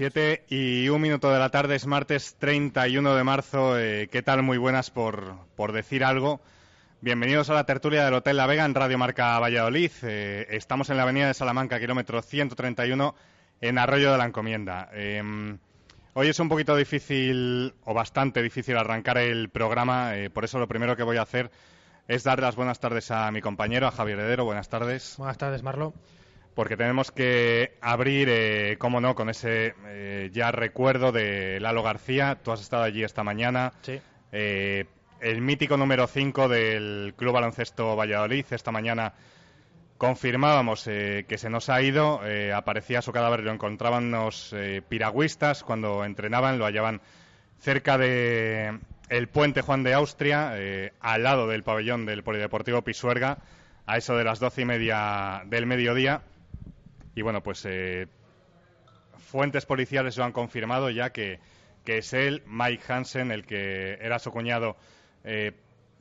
7 y un minuto de la tarde, es martes 31 de marzo. Eh, ¿Qué tal? Muy buenas por, por, decir algo. Bienvenidos a la tertulia del Hotel La Vega en Radio Marca Valladolid. Eh, estamos en la avenida de Salamanca, kilómetro 131, en Arroyo de la Encomienda. Em, hoy es un poquito difícil, o bastante difícil, arrancar el programa. Eh, por eso lo primero que voy a hacer es dar las buenas tardes a mi compañero, a Javier Heredero. Buenas tardes. Buenas tardes, Marlo. Porque tenemos que abrir, eh, cómo no, con ese eh, ya recuerdo de Lalo García. Tú has estado allí esta mañana. Sí. Eh, el mítico número 5 del Club Baloncesto Valladolid. Esta mañana confirmábamos que se nos ha ido. aparecía su cadáver, lo encontraban los piragüistas cuando entrenaban, lo hallaban cerca de el puente Juan de Austria, al lado del pabellón del Polideportivo Pisuerga, a eso de las doce y media del mediodía. Y bueno, pues eh, fuentes policiales lo han confirmado ya que, que es él, Mike Hansen, el que era su cuñado, eh,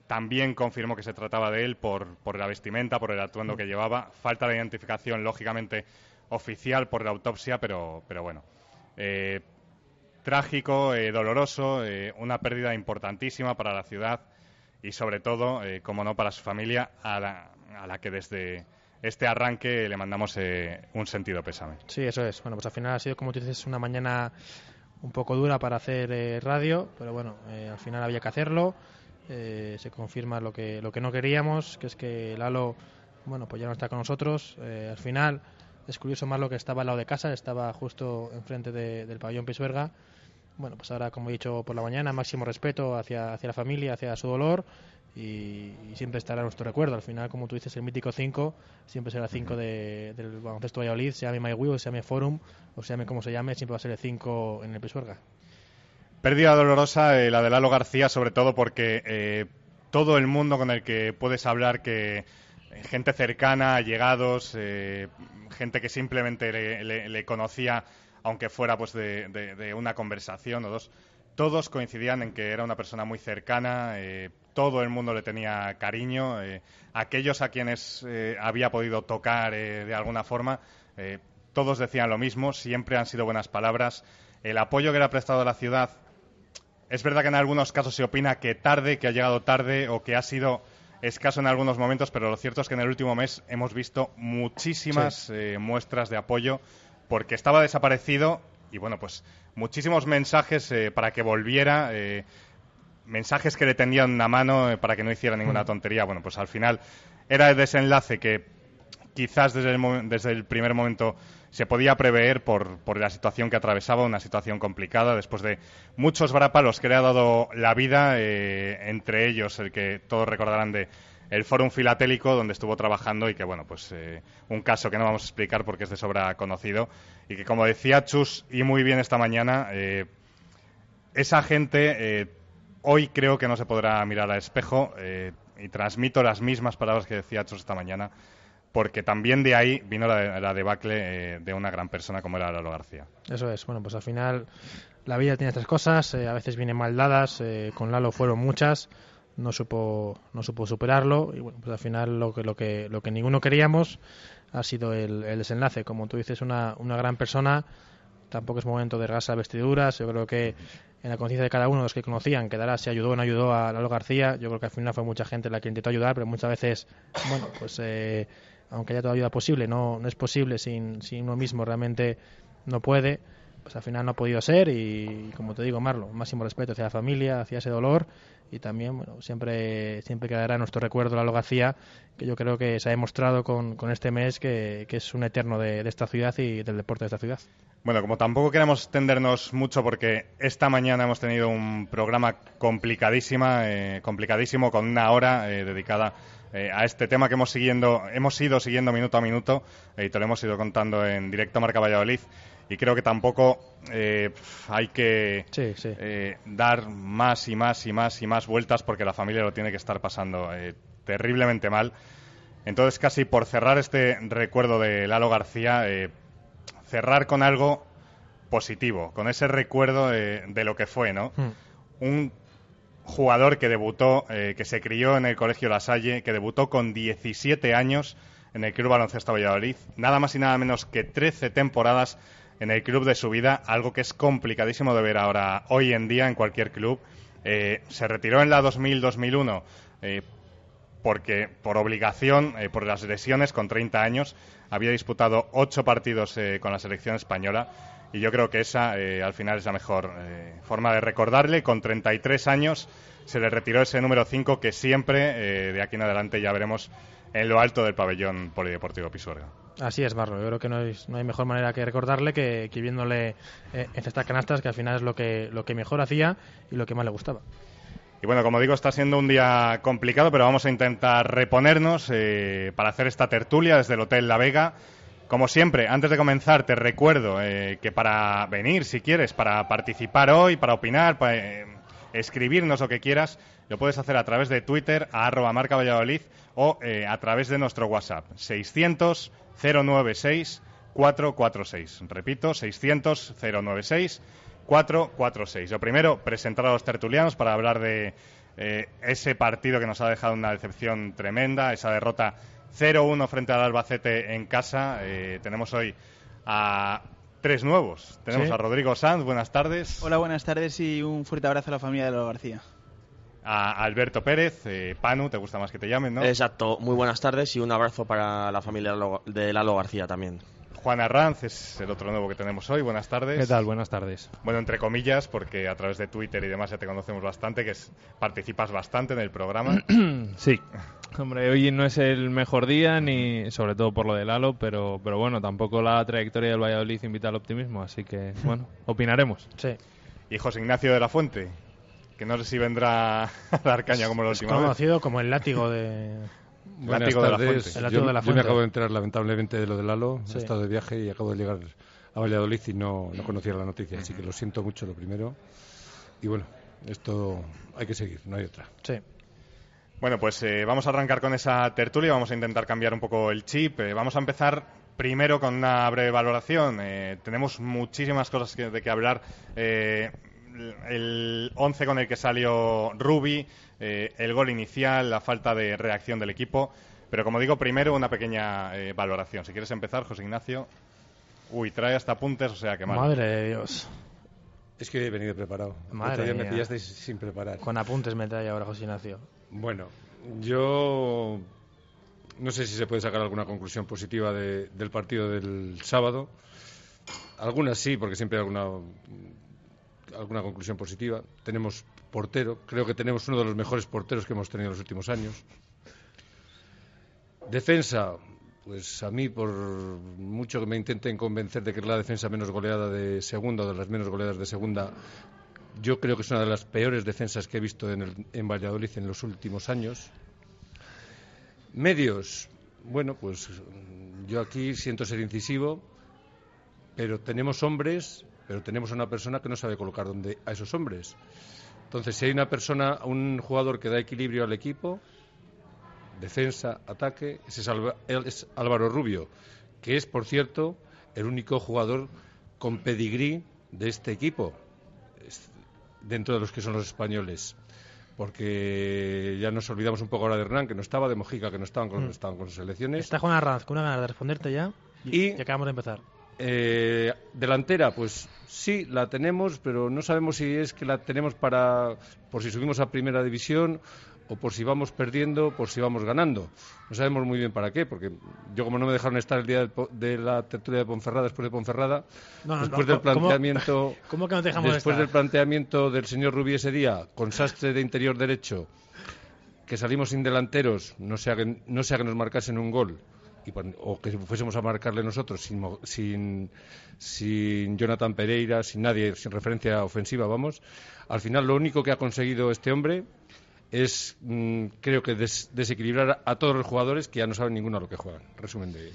también confirmó que se trataba de él por, por la vestimenta, por el atuendo que llevaba. Falta de identificación, lógicamente, oficial por la autopsia, pero, pero bueno. Eh, trágico, eh, doloroso, eh, una pérdida importantísima para la ciudad y sobre todo, eh, como no, para su familia, a la, a la que desde este arranque le mandamos eh, un sentido pésame. Sí, eso es. Bueno, pues al final ha sido, como tú dices, una mañana un poco dura para hacer eh, radio, pero bueno, eh, al final había que hacerlo. Eh, se confirma lo que, lo que no queríamos, que es que Lalo, bueno, pues ya no está con nosotros. Eh, al final es curioso más lo que estaba al lado de casa, estaba justo enfrente de- del pabellón Pisuerga. Bueno, pues ahora, como he dicho por la mañana, máximo respeto hacia, hacia la familia, hacia su dolor y, y siempre estará nuestro recuerdo. Al final, como tú dices, el mítico 5 siempre será el 5 de, del baloncesto Valladolid, se llame MyWii o se llame Forum o se llame como se llame, siempre va a ser el 5 en el Pisuerga. Pérdida dolorosa eh, la de Lalo García, sobre todo porque eh, todo el mundo con el que puedes hablar, que eh, gente cercana, allegados, eh, gente que simplemente le, le- le conocía, aunque fuera pues de, de- de una conversación o dos, todos coincidían en que era una persona muy cercana, eh, todo el mundo le tenía cariño, eh, aquellos a quienes eh, había podido tocar eh, de alguna forma, todos decían lo mismo, siempre han sido buenas palabras. El apoyo que le ha prestado a la ciudad es verdad que en algunos casos se opina que tarde, que ha llegado tarde o que ha sido escaso en algunos momentos, pero lo cierto es que en el último mes hemos visto muchísimas eh, muestras de apoyo porque estaba desaparecido y bueno, pues muchísimos mensajes eh, para que volviera, eh, mensajes que le tendían una mano eh, para que no hiciera ninguna tontería. Bueno, pues al final era el desenlace que quizás desde el, desde el primer momento se podía prever por, por la situación que atravesaba, una situación complicada, después de muchos brapalos que le ha dado la vida, eh, entre ellos el que todos recordarán de el Fórum Filatélico, donde estuvo trabajando y que, bueno, pues eh, un caso que no vamos a explicar porque es de sobra conocido y que, como decía Chus, y muy bien esta mañana, eh, esa gente hoy creo que no se podrá mirar al espejo eh, y transmito las mismas palabras que decía Chus esta mañana porque también de ahí vino la, la debacle eh, de una gran persona como era Lalo García. Eso es. Bueno, pues al final la vida tiene estas cosas, eh, a veces vienen mal dadas, eh, con Lalo fueron muchas, no supo, no supo superarlo y bueno, pues al final lo que, lo que, lo que ninguno queríamos ha sido el, el desenlace. Como tú dices, una, una gran persona, tampoco es momento de rasar vestiduras, yo creo que en la conciencia de cada uno de los que conocían, que Dara se ayudó o no ayudó a Lalo García, yo creo que al final fue mucha gente la que intentó ayudar, pero muchas veces, bueno, pues eh, aunque haya toda ayuda posible, no, no es posible sin, sin uno mismo, realmente no puede. pues al final no ha podido ser y, como te digo, Marlo, máximo respeto hacia la familia, hacia ese dolor y también, bueno, siempre, siempre quedará nuestro recuerdo la García, que yo creo que se ha demostrado con, con este mes que, que, es un eterno de, de esta ciudad y del deporte de esta ciudad. Bueno, como tampoco queremos extendernos mucho porque esta mañana hemos tenido un programa complicadísima, eh, complicadísimo con una hora eh, dedicada eh, a este tema que hemos siguiendo, hemos ido siguiendo minuto a minuto eh, y te lo hemos ido contando en directo Marca Valladolid y creo que tampoco eh, hay que Sí, sí. eh, dar más y más y más y más vueltas porque la familia lo tiene que estar pasando eh, terriblemente mal. Entonces, casi por cerrar este recuerdo de Lalo García, cerrar con algo positivo, con ese recuerdo de lo que fue, ¿no? Mm. Un jugador que debutó, que se crió en el Colegio La Salle, que debutó con 17 años en el Club Baloncesto Valladolid, nada más y nada menos que 13 temporadas en el club de su vida, algo que es complicadísimo de ver ahora, hoy en día, en cualquier club. Eh, se retiró en la 2000-2001 eh, porque por obligación, eh, por las lesiones, con 30 años, había disputado ocho partidos eh, con la selección española y yo creo que esa al final es la mejor forma de recordarle. Con 33 años se le retiró ese número 5 que siempre, de aquí en adelante, ya veremos en lo alto del pabellón polideportivo Pisuerga. Así es, Marlo. Yo creo que no, es- no hay mejor manera que recordarle que, que viéndole eh, en estas canastas, que al final es lo que, lo que mejor hacía y lo que más le gustaba. Y bueno, como digo, está siendo un día complicado, pero vamos a intentar reponernos eh, para hacer esta tertulia desde el Hotel La Vega. Como siempre, antes de comenzar, te recuerdo eh, que para venir, si quieres, para participar hoy, para opinar, para escribirnos lo que quieras, lo puedes hacer a través de Twitter, a arroba marca Valladolid, o eh, a través de nuestro WhatsApp, 600 096 446. Repito, 600 096 446. Lo primero, presentar a los tertulianos para hablar de eh, ese partido que nos ha dejado una decepción tremenda, esa derrota 0-1 frente al Albacete en casa. Eh, tenemos hoy a tres nuevos. Tenemos Sí. a Rodrigo Sanz, buenas tardes. Hola, buenas tardes y un fuerte abrazo a la familia de Lalo García. A Alberto Pérez, eh, Panu, te gusta más que te llamen, ¿no? Exacto, muy buenas tardes y un abrazo para la familia de Lalo García también. Juan Arranz es el otro nuevo que tenemos hoy, buenas tardes. ¿Qué tal? Buenas tardes. Bueno, entre comillas, porque a través de Twitter y demás ya te conocemos bastante, que es- participas bastante en el programa. Sí. Hombre, hoy no es el mejor día, ni sobre todo por lo del Lalo, pero, pero bueno, tampoco la trayectoria del Valladolid invita al optimismo, así que, bueno, opinaremos. Sí. y José Ignacio de la Fuente, que no sé si vendrá a dar caña como la Es última vez. conocido como el látigo de... Buenas Látigo de la. Fuente. El látigo yo, de la yo me acabo de enterar lamentablemente de lo de Lalo. Sí. He estado de viaje y acabo de llegar a Valladolid y no, no conocía la noticia. Así que lo siento mucho lo primero. Y bueno, esto hay que seguir, no hay otra. Sí. Bueno, pues eh, vamos a arrancar con esa tertulia, vamos a intentar cambiar un poco el chip. eh, vamos a empezar primero con una breve valoración. eh, tenemos muchísimas cosas que- de que hablar. El 11 con el que salió Rubi, eh, el gol inicial, la falta de reacción del equipo. Pero como digo, primero una pequeña eh, valoración. Si quieres empezar, José Ignacio. Uy, trae hasta apuntes, o sea que mal. Madre de Dios. Es que he venido preparado. Madre día me pillasteis sin preparar. Con apuntes me trae ahora José Ignacio. Bueno, yo no sé si se puede sacar alguna conclusión positiva de- del partido del sábado. Algunas sí, porque siempre hay alguna, alguna conclusión positiva. Tenemos portero, creo que tenemos uno de los mejores porteros que hemos tenido en los últimos años. Defensa, pues a mí, por mucho que me intenten convencer de que es la defensa menos goleada de segunda, o de las menos goleadas de segunda, yo creo que es una de las peores defensas que he visto en, el- en Valladolid en los últimos años. Medios, bueno, pues yo aquí siento ser incisivo, pero tenemos hombres, pero tenemos a una persona que no sabe colocar dónde a esos hombres. Entonces, si hay una persona, un jugador que da equilibrio al equipo, defensa, ataque, ese es, Alba- es Álvaro Rubio, que es, por cierto, el único jugador con pedigrí de este equipo, dentro de los que son los españoles. Porque ya nos olvidamos un poco ahora de Hernán, que no estaba, de Mojica, que no estaban con, estaban con sus selecciones. Está Juan Arranz con una ganas de responderte ya. Y- Y acabamos de empezar. Eh, delantera, pues sí, la tenemos, pero no sabemos si es que la tenemos para por si subimos a primera división o por si vamos perdiendo, por si vamos ganando. No sabemos muy bien para qué, porque yo como no me dejaron estar el día de la tertulia de Ponferrada, después de Ponferrada, No, no, después no, del ¿cómo- planteamiento, cómo que no te dejamos después estar? del planteamiento del señor Rubí ese día, con sastre de interior derecho, que salimos sin delanteros, no sea que, no sea que nos marcasen un gol, y o que fuésemos a marcarle nosotros sin, mo- sin, sin Jonathan Pereira, sin nadie, sin referencia ofensiva, vamos. Al final, lo único que ha conseguido este hombre es, mm, creo que, des- desequilibrar a todos los jugadores que ya no saben ninguno a lo que juegan. Resumen de.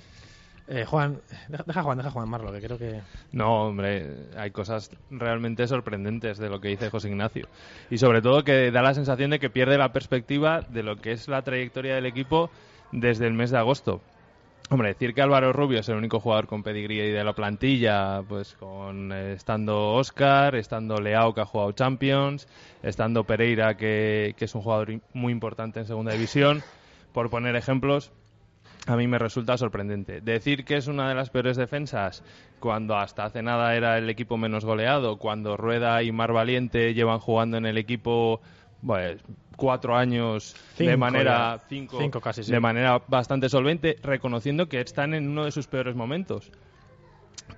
Eh, Juan, deja, deja Juan, deja Juan Marlo, que creo que... No, hombre, hay cosas realmente sorprendentes de lo que dice José Ignacio. Y sobre todo que da la sensación de que pierde la perspectiva de lo que es la trayectoria del equipo desde el mes de agosto. Hombre, decir que Álvaro Rubio es el único jugador con pedigrí de la plantilla, pues con eh, estando Oscar, estando Leao que ha jugado Champions, estando Pereira que, que es un jugador muy importante en segunda división, por poner ejemplos, a mí me resulta sorprendente. Decir que es una de las peores defensas cuando hasta hace nada era el equipo menos goleado, cuando Rueda y Mar Valiente llevan jugando en el equipo pues, cuatro años de manera cinco, Cinco casi, sí. de manera bastante solvente, reconociendo que están en uno de sus peores momentos.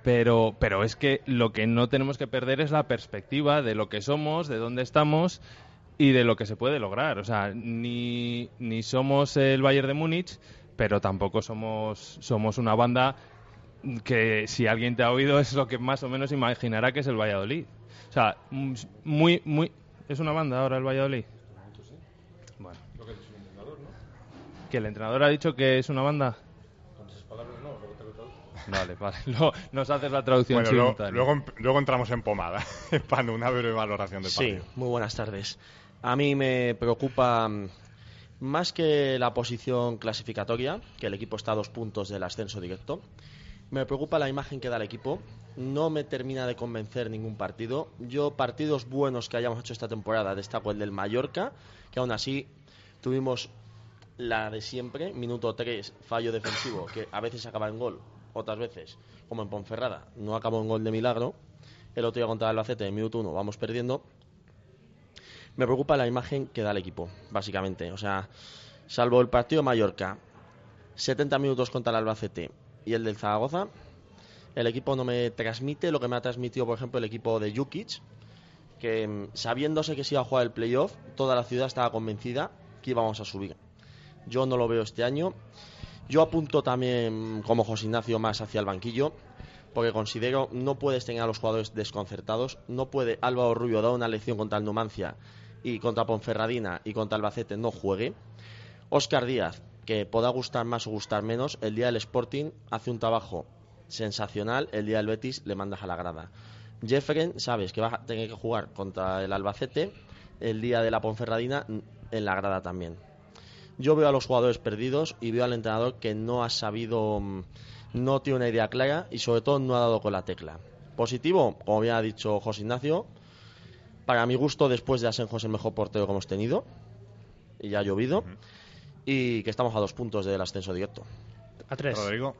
Pero, pero es que lo que no tenemos que perder es la perspectiva de lo que somos, de dónde estamos y de lo que se puede lograr. O sea, ni, ni somos el Bayern de Múnich, pero tampoco somos, somos una banda que si alguien te ha oído es lo que más o menos imaginará que es el Valladolid. O sea, mm, muy, muy... ¿Es una banda ahora el Valladolid? Bueno. ¿Que el entrenador ha dicho que es una banda? Vale, vale. Luego nos haces la traducción Bueno, luego, simultánea. luego, luego entramos en pomada. Para una breve valoración del Sí, partido. muy buenas tardes. A mí me preocupa mm, más que la posición clasificatoria, que el equipo está a dos puntos del ascenso directo. Me preocupa la imagen que da el equipo. No me termina de convencer ningún partido. Yo, partidos buenos que hayamos hecho esta temporada, destaco el del Mallorca, que aún así tuvimos la de siempre, minuto 3, fallo defensivo, que a veces acaba en gol, otras veces, como en Ponferrada, no acabó en gol de milagro. El otro día contra el Albacete, en minuto 1, vamos perdiendo. Me preocupa la imagen que da el equipo, básicamente. O sea, salvo el partido de Mallorca, 70 minutos contra el Albacete y el del Zaragoza, el equipo no me transmite lo que me ha transmitido, por ejemplo, el equipo de Jukic, que mm, sabiéndose que se iba a jugar el playoff, toda la ciudad estaba convencida que íbamos a subir. Yo no lo veo este año. Yo apunto también, como José Ignacio, más hacia el banquillo, porque considero no puedes tener a los jugadores desconcertados. No puede Álvaro Rubio dar una lección contra el Numancia y contra Ponferradina y contra Albacete no juegue. Óscar Díaz, que pueda gustar más o gustar menos, el día del Sporting hace un trabajo sensacional, el día del Betis le mandas a la grada. Jeffren, sabes que va a tener que jugar contra el Albacete, el día de la Ponferradina en la grada también. Yo veo a los jugadores perdidos y veo al entrenador que no ha sabido, mm, no tiene una idea clara y sobre todo no ha dado con la tecla. Positivo, como ya ha dicho José Ignacio, para mi gusto después de Asenjo es el mejor portero que hemos tenido y ya ha llovido y que estamos a dos puntos del ascenso directo. A tres. Rodrigo.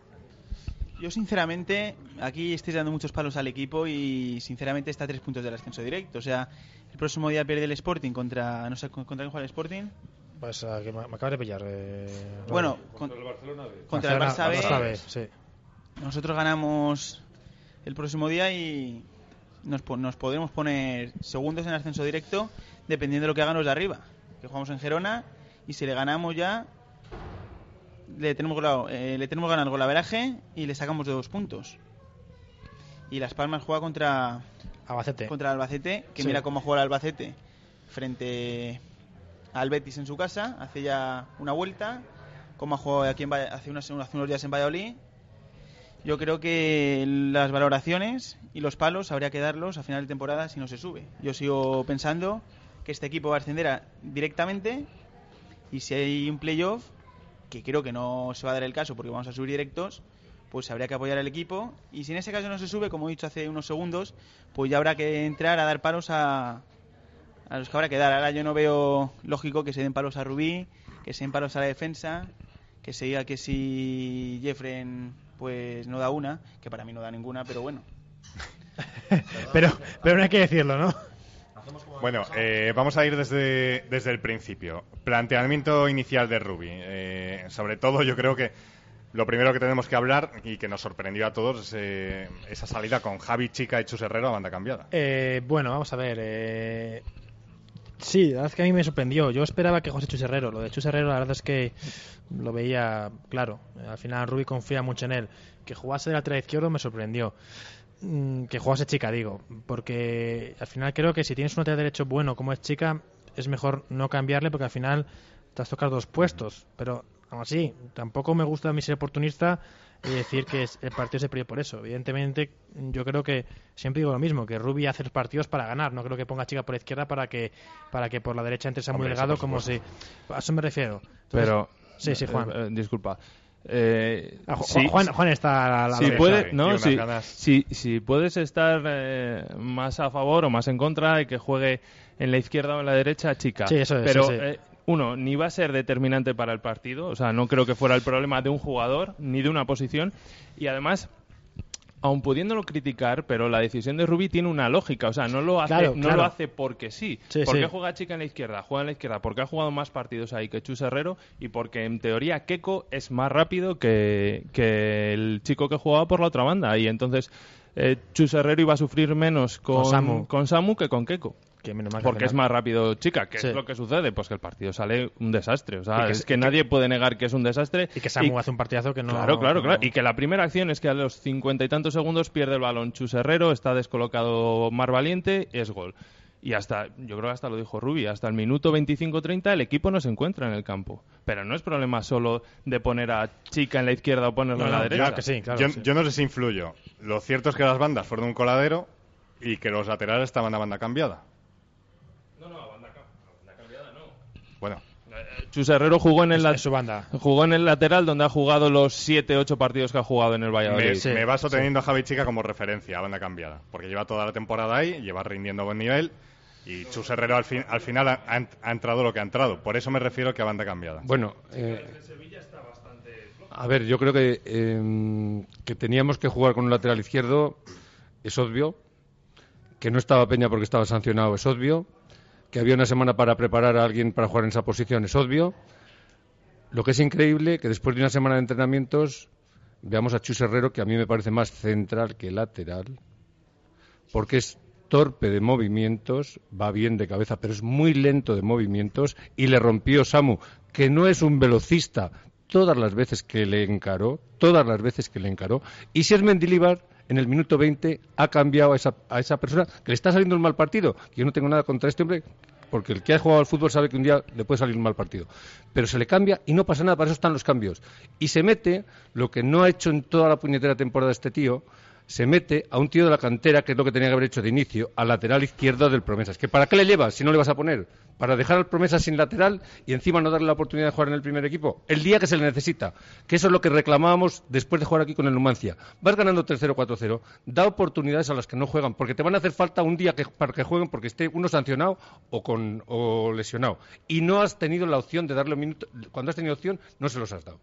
Yo sinceramente, aquí estoy dando muchos palos al equipo y sinceramente está a tres puntos del ascenso directo. O sea, el próximo día pierde el Sporting contra, no sé, contra quién juega el Sporting. Pues que me, me acabas de pillar. eh, Bueno, Rodri. con- el Barcelona B. contra el Barça B. Barça B, sí. Nosotros ganamos el próximo día y nos, nos podremos poner segundos en el ascenso directo dependiendo de lo que hagan los de arriba. Que jugamos en Gerona y si le ganamos ya le tenemos golado- eh, le tenemos ganado el golaveraje y le sacamos de dos puntos. Y Las Palmas juega contra Albacete. contra Albacete, que Sí. mira cómo juega el Albacete frente al Betis en su casa, hace ya una vuelta, como ha jugado aquí en hace, unos, hace unos días en Valladolid. Yo creo que las valoraciones y los palos habría que darlos a final de temporada si no se sube. Yo sigo pensando que este equipo va a ascender a- directamente y si hay un playoff, que creo que no se va a dar el caso porque vamos a subir directos, pues habría que apoyar al equipo. Y si en ese caso no se sube, como he dicho hace unos segundos, pues ya habrá que entrar a dar palos a, a los que habrá que dar. Ahora yo no veo lógico que se den palos a Rubí, que se den palos a la defensa, que se diga que si Jeffren pues no da una, que para mí no da ninguna, pero bueno. pero, pero no hay que decirlo, ¿no? Bueno, eh, vamos a ir desde, desde el principio. Planteamiento inicial de Rubi. Eh, sobre todo, yo creo que lo primero que tenemos que hablar y que nos sorprendió a todos es eh, esa salida con Javi Chica y Chus Herrero a banda cambiada. Eh, bueno, vamos a ver. Eh... Sí, la verdad es que a mí me sorprendió. Yo esperaba que José Chus Herrero, lo de Chus Herrero, la verdad es que lo veía claro. Al final Rubi confía mucho en él. Que jugase de lateral izquierdo me sorprendió. Mm, que jugase chica, digo. Porque al final creo que si tienes un lateral derecho bueno como es chica, es mejor no cambiarle porque al final te has tocado dos puestos. Pero aún así, tampoco me gusta a mí ser oportunista y decir que el partido se perdió por eso. Evidentemente, yo creo que siempre digo lo mismo, que Rubi hace los partidos para ganar. No creo que ponga chica por la izquierda para que para que por la derecha entre Samuel Delgado como si... A eso me refiero. Pero... Sí, sí, Juan. Eh, disculpa. Eh, ah, Juan, Juan, está a la si, puede, no, si, si, si, puedes estar eh, más a favor o más en contra de que juegue en la izquierda o en la derecha, chica. Sí, eso es, Pero sí. Eh, uno, ni va a ser determinante para el partido, o sea, no creo que fuera el problema de un jugador ni de una posición, y además, aun pudiéndolo criticar, pero la decisión de Rubí tiene una lógica, o sea, no lo hace, Claro, no claro. lo hace porque sí. Sí, ¿Por sí. qué juega Chica en la izquierda? Juega en la izquierda porque ha jugado más partidos ahí que Chus Herrero y porque en teoría Keco es más rápido que, que el chico que jugaba por la otra banda, y entonces eh, Chus Herrero iba a sufrir menos con, Con Samu. con Samu que con Keco. Que menos mal que Porque es más rápido chica. ¿Qué Sí. es lo que sucede? Pues que el partido sale un desastre. O sea, que es que nadie puede negar que es un desastre. Y que Samu hace un partidazo que no... Claro, claro, no- claro. Y que la primera acción es que a los cincuenta y tantos segundos pierde el balón Chus Herrero, está descolocado Mar Valiente, es gol. Y hasta, yo creo que hasta lo dijo Rubi, hasta el minuto 25-30 el equipo no se encuentra en el campo. Pero no es problema solo de poner a Chica en la izquierda o ponerlo No, en la derecha. claro que sí, claro. yo, sí. yo no sé si influyo. Lo cierto es que las bandas fueron un coladero y que los laterales estaban a banda cambiada. No, no, a banda, a banda cambiada no. Bueno, Chus Herrero jugó en el, Es- su banda. jugó en el lateral donde ha jugado los 7-8 partidos que ha jugado en el me, Valladolid. Sí, me baso sí. teniendo a Javi Chica como referencia a banda cambiada. Porque lleva toda la temporada ahí, lleva rindiendo a buen nivel. Y Chus Herrero al, fin- al final ha, ha- ha entrado lo que ha entrado. Por eso me refiero que a banda cambiada. Bueno, eh, a ver, yo creo que, eh, que teníamos que jugar con un lateral izquierdo, es obvio. Que no estaba Peña porque estaba sancionado, es obvio. Que había una semana para preparar a alguien para jugar en esa posición, es obvio. Lo que es increíble, que después de una semana de entrenamientos, veamos a Chus Herrero, que a mí me parece más central que lateral, porque es torpe de movimientos, va bien de cabeza, pero es muy lento de movimientos, y le rompió Samu, que no es un velocista, todas las veces que le encaró, todas las veces que le encaró, y si es Mendilibar, en el minuto 20 ha cambiado a esa, a esa persona que le está saliendo un mal partido, yo no tengo nada contra este hombre, porque el que ha jugado al fútbol sabe que un día le puede salir un mal partido. Pero se le cambia y no pasa nada, para eso están los cambios. Y se mete, lo que no ha hecho en toda la puñetera temporada este tío, se mete a un tío de la cantera, que es lo que tenía que haber hecho de inicio, al lateral izquierdo del Promesas. ¿Que ¿Para qué le llevas si no le vas a poner? ¿Para dejar al Promesas sin lateral y encima no darle la oportunidad de jugar en el primer equipo? El día que se le necesita. Que eso es lo que reclamábamos después de jugar aquí con el Numancia. Vas ganando 3-0, 4-0. Da oportunidades a las que no juegan, porque te van a hacer falta un día para que jueguen porque esté uno sancionado o, con, o lesionado. Y no has tenido la opción de darle un minuto. Cuando has tenido opción, no se los has dado.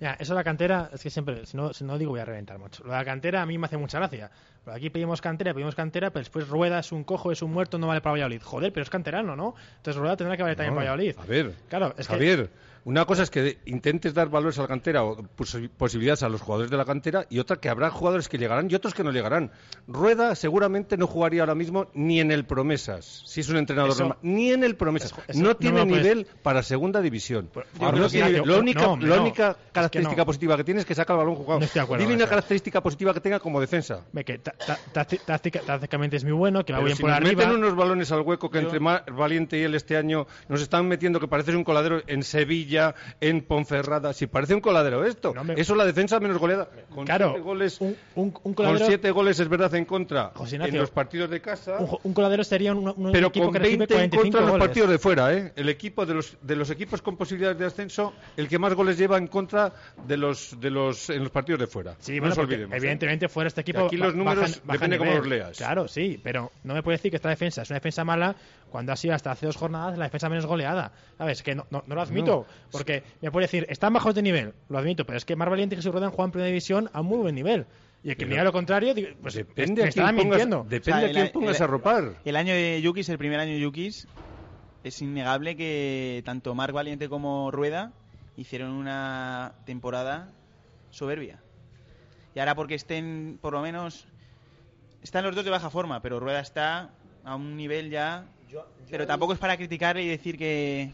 Ya, eso de la cantera, es que siempre, si no, si no digo voy a reventar mucho. Lo de la cantera a mí me hace mucha gracia. Aquí pedimos cantera, pedimos cantera, pero después Rueda es un cojo, es un muerto, no vale para Valladolid. Joder, pero es canterano, ¿no? Entonces Rueda tendrá que valer también No, Valladolid. A ver, Claro, es que- Javier, una cosa es que intentes dar valores a la cantera o posi- posibilidades a los jugadores de la cantera y otra que habrá jugadores que llegarán y otros que no llegarán. Rueda seguramente no jugaría ahora mismo ni en el Promesas, si es un entrenador Eso- normal, ni en el Promesas. eso- eso no no tiene me lo puedes- nivel para segunda división. No que tiene- la única, no, la no. única Es que característica no. positiva que tiene es que saca el balón jugado. No Dime una característica positiva que tenga como defensa. Ve que tácticamente es muy bueno, que va bien si por arriba. meten unos balones al hueco que entre Valiente y él este año nos están metiendo que parece un coladero en Sevilla, en Ponferrada, si parece un coladero esto. No. Eso la defensa menos goleada. Con Claro, siete goles, un, un, un con coladero, siete goles es verdad en contra José en los partidos de casa. un, un coladero sería un, Pero equipo con que recibe 20 en 45 contra en los goles. partidos de fuera, ¿eh? El equipo de los, de los equipos con posibilidades de ascenso, el que más goles lleva en contra de los, de los, en los partidos de fuera. Sí, no bueno, nos olvidemos. ¿eh? evidentemente fuera este equipo. aquí los números bajan- baja depende cómo los leas. Claro, sí, pero no me puede decir que esta defensa es una defensa mala cuando ha sido hasta hace dos jornadas la defensa menos goleada. ¿Sabes? Que no, no, no lo admito. Porque me puede decir, están bajos de nivel, lo admito, pero es que Mar Valiente y Jesús Rodan juegan en primera división a muy buen nivel. Y el que diga lo contrario, digo, pues Depende me a quién pongas, mintiendo. depende O sea, a quién el- pongas el- a ropar. El año de Yukis, el primer año de Yukis, es innegable que tanto Marc Valiente como Rueda hicieron una temporada soberbia. Y ahora porque estén, por lo menos, están los dos de baja forma, pero Rueda está a un nivel ya... Pero tampoco es para criticar y decir que...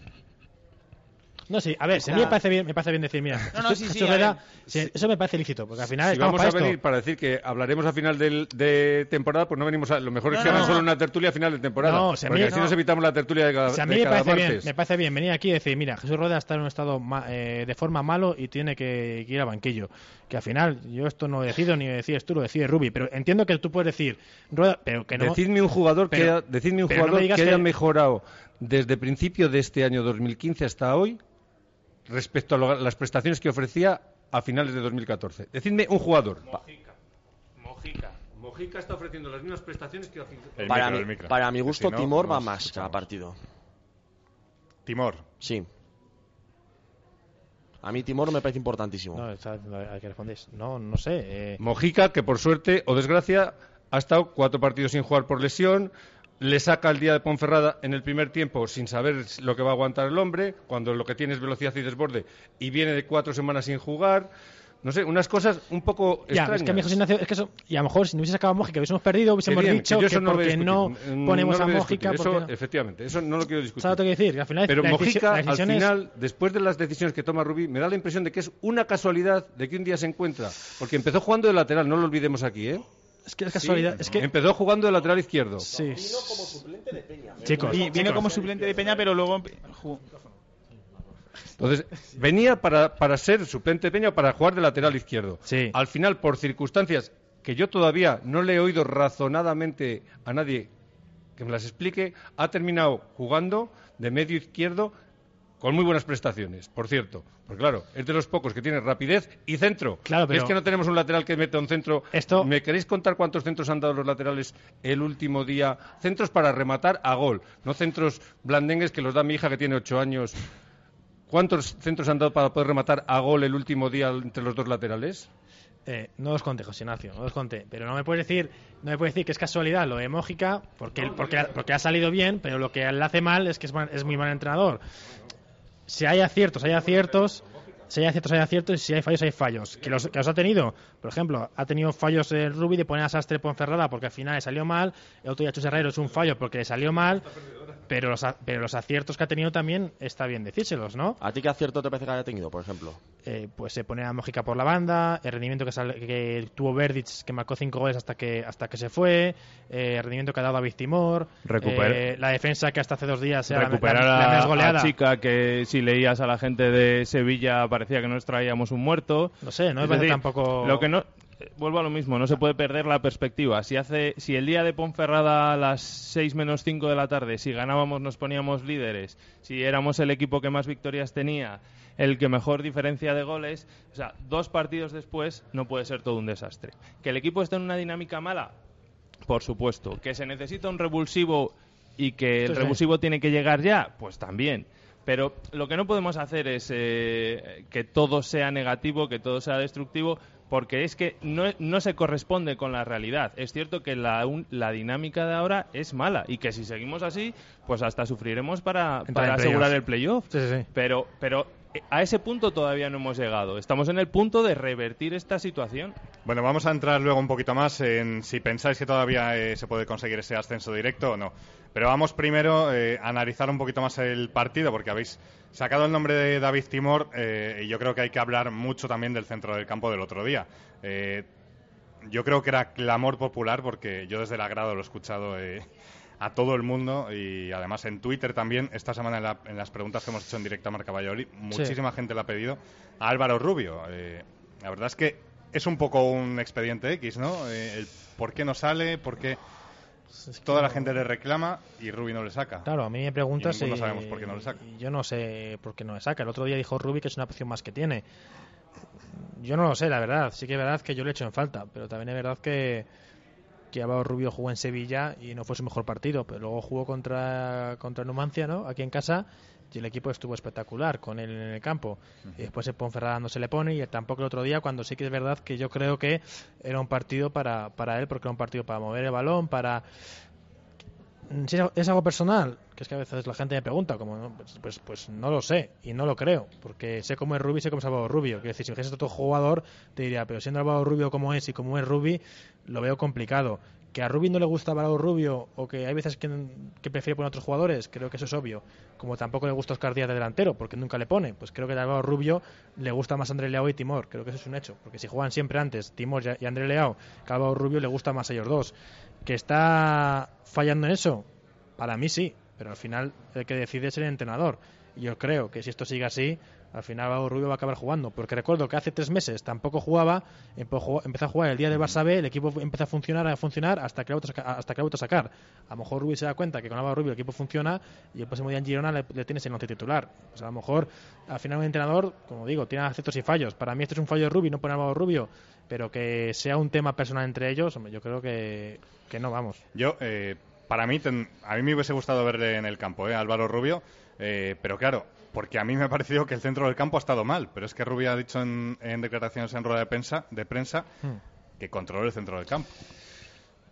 No, sí, a ver, si a mí me parece bien, me parece bien decir, mira, No, no, Jesús- sí, sí, a sí, eso me parece lícito, porque al final Si vamos a esto. venir para decir que hablaremos a final del- de temporada, pues no venimos a. Lo mejor es No, que no, hagan no. solo una tertulia a final de temporada. No, si a mí- así no. nos evitamos la tertulia de cada, Si a mí me parece, bien, martes. me parece bien venir aquí y decir, mira, Jesús Rueda está en un estado ma- eh, de forma malo y tiene que, que ir al banquillo. Que al final, yo esto no decido ni decides tú, lo decide Rubi. Pero entiendo que tú puedes decir, Rueda, pero que no. Decidme un jugador, que, pero- ha- decidme un no jugador digas que haya que- mejorado desde principio de este año 2015 hasta hoy respecto a lo- las prestaciones que ofrecía a finales de 2014. Decidme un jugador. Mojica. Mojica está ofreciendo las mismas prestaciones que El para, micro, mi, el para mi gusto, si no, Timor va más cada escuchamos. partido. Timor. Sí. A mí Timor me parece importantísimo. No, está- hay que responder. No, no sé. eh, Mojica, que por suerte o desgracia ha estado cuatro partidos sin jugar por lesión, le saca el día de Ponferrada en el primer tiempo sin saber lo que va a aguantar el hombre, cuando lo que tiene es velocidad y desborde, y viene de cuatro semanas sin jugar. No sé, unas cosas un poco ya, extrañas. es que a mí José Ignacio, es que eso, y a lo mejor si no hubiese acabado Mójica, hubiésemos perdido, hubiésemos dicho que no a porque no ponemos no a a Mójica. Eso, no- efectivamente, eso no lo quiero discutir. ¿Sabes lo que decir? Que al final Pero la al es- final, después de las decisiones que toma Rubí, me da la impresión de que es una casualidad de que un día se encuentra. Porque empezó jugando de lateral, no lo olvidemos aquí, ¿eh? Es que es casualidad. es que, Empezó jugando de lateral izquierdo. sí. Chicos, Vi- Vino como suplente de Peña, pero luego... Entonces, venía para, para ser suplente de Peña o para jugar de lateral izquierdo. Sí. Al final, por circunstancias que yo todavía no le he oído razonadamente a nadie que me las explique, ha terminado jugando de medio izquierdo con muy buenas prestaciones, por cierto. Porque claro, es de los pocos que tiene rapidez y centro. Claro, pero- Es que no tenemos un lateral que meta un centro. Esto- ¿Me queréis contar cuántos centros han dado los laterales el último día? Centros para rematar a gol, no centros blandengues que los da mi hija que tiene ocho años. ¿Cuántos centros han dado para poder rematar a gol el último día entre los dos laterales? Eh, no os conté, José Ignacio, no os conté. Pero no me puedes decir, no me puedes decir que es casualidad lo de Mójica, porque, porque, porque ha salido bien, pero lo que le hace mal es que es, es muy mal entrenador. Si hay aciertos, hay aciertos. Si hay aciertos, hay aciertos. Y si hay fallos, hay fallos. Que los, que ha tenido. Por ejemplo, ha tenido fallos el Rubi de poner a Sastre Ponferrada porque al final le salió mal. El otro día Chus Herrero es un fallo porque le salió mal. Pero los, pero los aciertos que ha tenido también está bien decírselos, ¿no? ¿A ti qué acierto te parece que haya tenido, por ejemplo? Eh, pues se pone a Mójica por la banda, el rendimiento que, sale- que tuvo Verdic, que marcó cinco goles hasta que hasta que se fue, eh, el rendimiento que ha dado David Timor, eh, la defensa que hasta hace dos días era la- recuperar la, la a goleada. chica que si leías a la gente de Sevilla parecía que nos traíamos un muerto. No sé, no me Es parece decir, tampoco... Lo que no vuelvo a lo mismo, no se puede perder la perspectiva. Si hace si el día de Ponferrada a las 6 menos 5 de la tarde, si ganábamos nos poníamos líderes, si éramos el equipo que más victorias tenía, el que mejor diferencia de goles, o sea, dos partidos después no puede ser todo un desastre. Que el equipo esté en una dinámica mala, por supuesto. Que se necesita un revulsivo y que el revulsivo tiene que llegar ya, pues también. Pero lo que no podemos hacer es eh, que todo sea negativo, que todo sea destructivo, porque es que no, no se corresponde con la realidad. Es cierto que la, un- la dinámica de ahora es mala y que si seguimos así, pues hasta sufriremos para, asegurar el playoff. Sí, sí, sí. Pero, pero a ese punto todavía no hemos llegado. Estamos en el punto de revertir esta situación. Bueno, vamos a entrar luego un poquito más en si pensáis que todavía eh, se puede conseguir ese ascenso directo o no. Pero vamos primero eh, a analizar un poquito más el partido, porque habéis sacado el nombre de David Timor eh, y yo creo que hay que hablar mucho también del centro del campo del otro día. Eh, yo creo que era clamor popular, porque yo desde el agrado lo he escuchado a todo el mundo y además en Twitter también, esta semana en, la- en las preguntas que hemos hecho en directo a Marca Valladolid, muchísima gente le ha pedido a Álvaro Rubio. Eh, la verdad es que es un poco un expediente X, ¿no? Eh, el por qué no sale, por qué Es que toda la no- gente le reclama y Rubio no le saca. Claro, a mí me preguntas Y ninguno si- sabemos por qué no le saca. y Yo no sé por qué no le saca. El otro día dijo Rubi que es una opción más que tiene. Yo no lo sé, la verdad. Sí que es verdad que yo le he hecho en falta, pero también es verdad que, que Álvaro Rubio jugó en Sevilla y no fue su mejor partido, pero luego jugó contra, contra Numancia, ¿no? Aquí en casa y el equipo estuvo espectacular con él en el campo. Y después en Ponferrada no se le pone y tampoco el otro día, cuando sí que es verdad que yo creo que era un partido para, para él, porque era un partido para mover el balón, para si es- algo personal, que es que a veces la gente me pregunta, como pues, pues, pues no lo sé y no lo creo, porque sé cómo es Rubi, sé cómo es Álvaro Rubio. Quiero decir, si fuese otro jugador, te diría, pero siendo Álvaro Rubio como es y como es Rubi, lo veo complicado. Que a Rubi no le gusta Álvaro Rubio o que hay veces que, prefiere poner a otros jugadores, creo que eso es obvio. Como tampoco le gusta Oscar Díaz de delantero, porque nunca le pone, pues creo que a Álvaro Rubio le gusta más André Leao y Timor, creo que eso es un hecho, porque si juegan siempre antes Timor y André Leao, que a Álvaro Rubio le gusta más a ellos dos. Que está fallando en eso, para mí sí, pero al final el que decide es el entrenador. Y yo creo que si esto sigue así, al final Álvaro Rubio va a acabar jugando. Porque recuerdo que hace tres meses tampoco jugaba, empezó a jugar el día del Barça B, el equipo empezó a funcionar, a funcionar hasta que hasta que a sacar. A lo mejor Rubio se da cuenta que con Álvaro Rubio el equipo funciona y el próximo día en Girona le, le tienes el once titular. Pues a lo mejor al final un entrenador, como digo, tiene aciertos y fallos. Para mí esto es un fallo de Rubio, no poner a Álvaro Rubio, pero que sea un tema personal entre ellos, yo creo que, no vamos. Yo, eh, para mí, a mí me hubiese gustado verle en el campo, ¿eh? Álvaro Rubio, eh, pero claro, porque a mí me ha parecido que el centro del campo ha estado mal, pero es que Rubio ha dicho en, en declaraciones en rueda de prensa, de prensa que controló el centro del campo.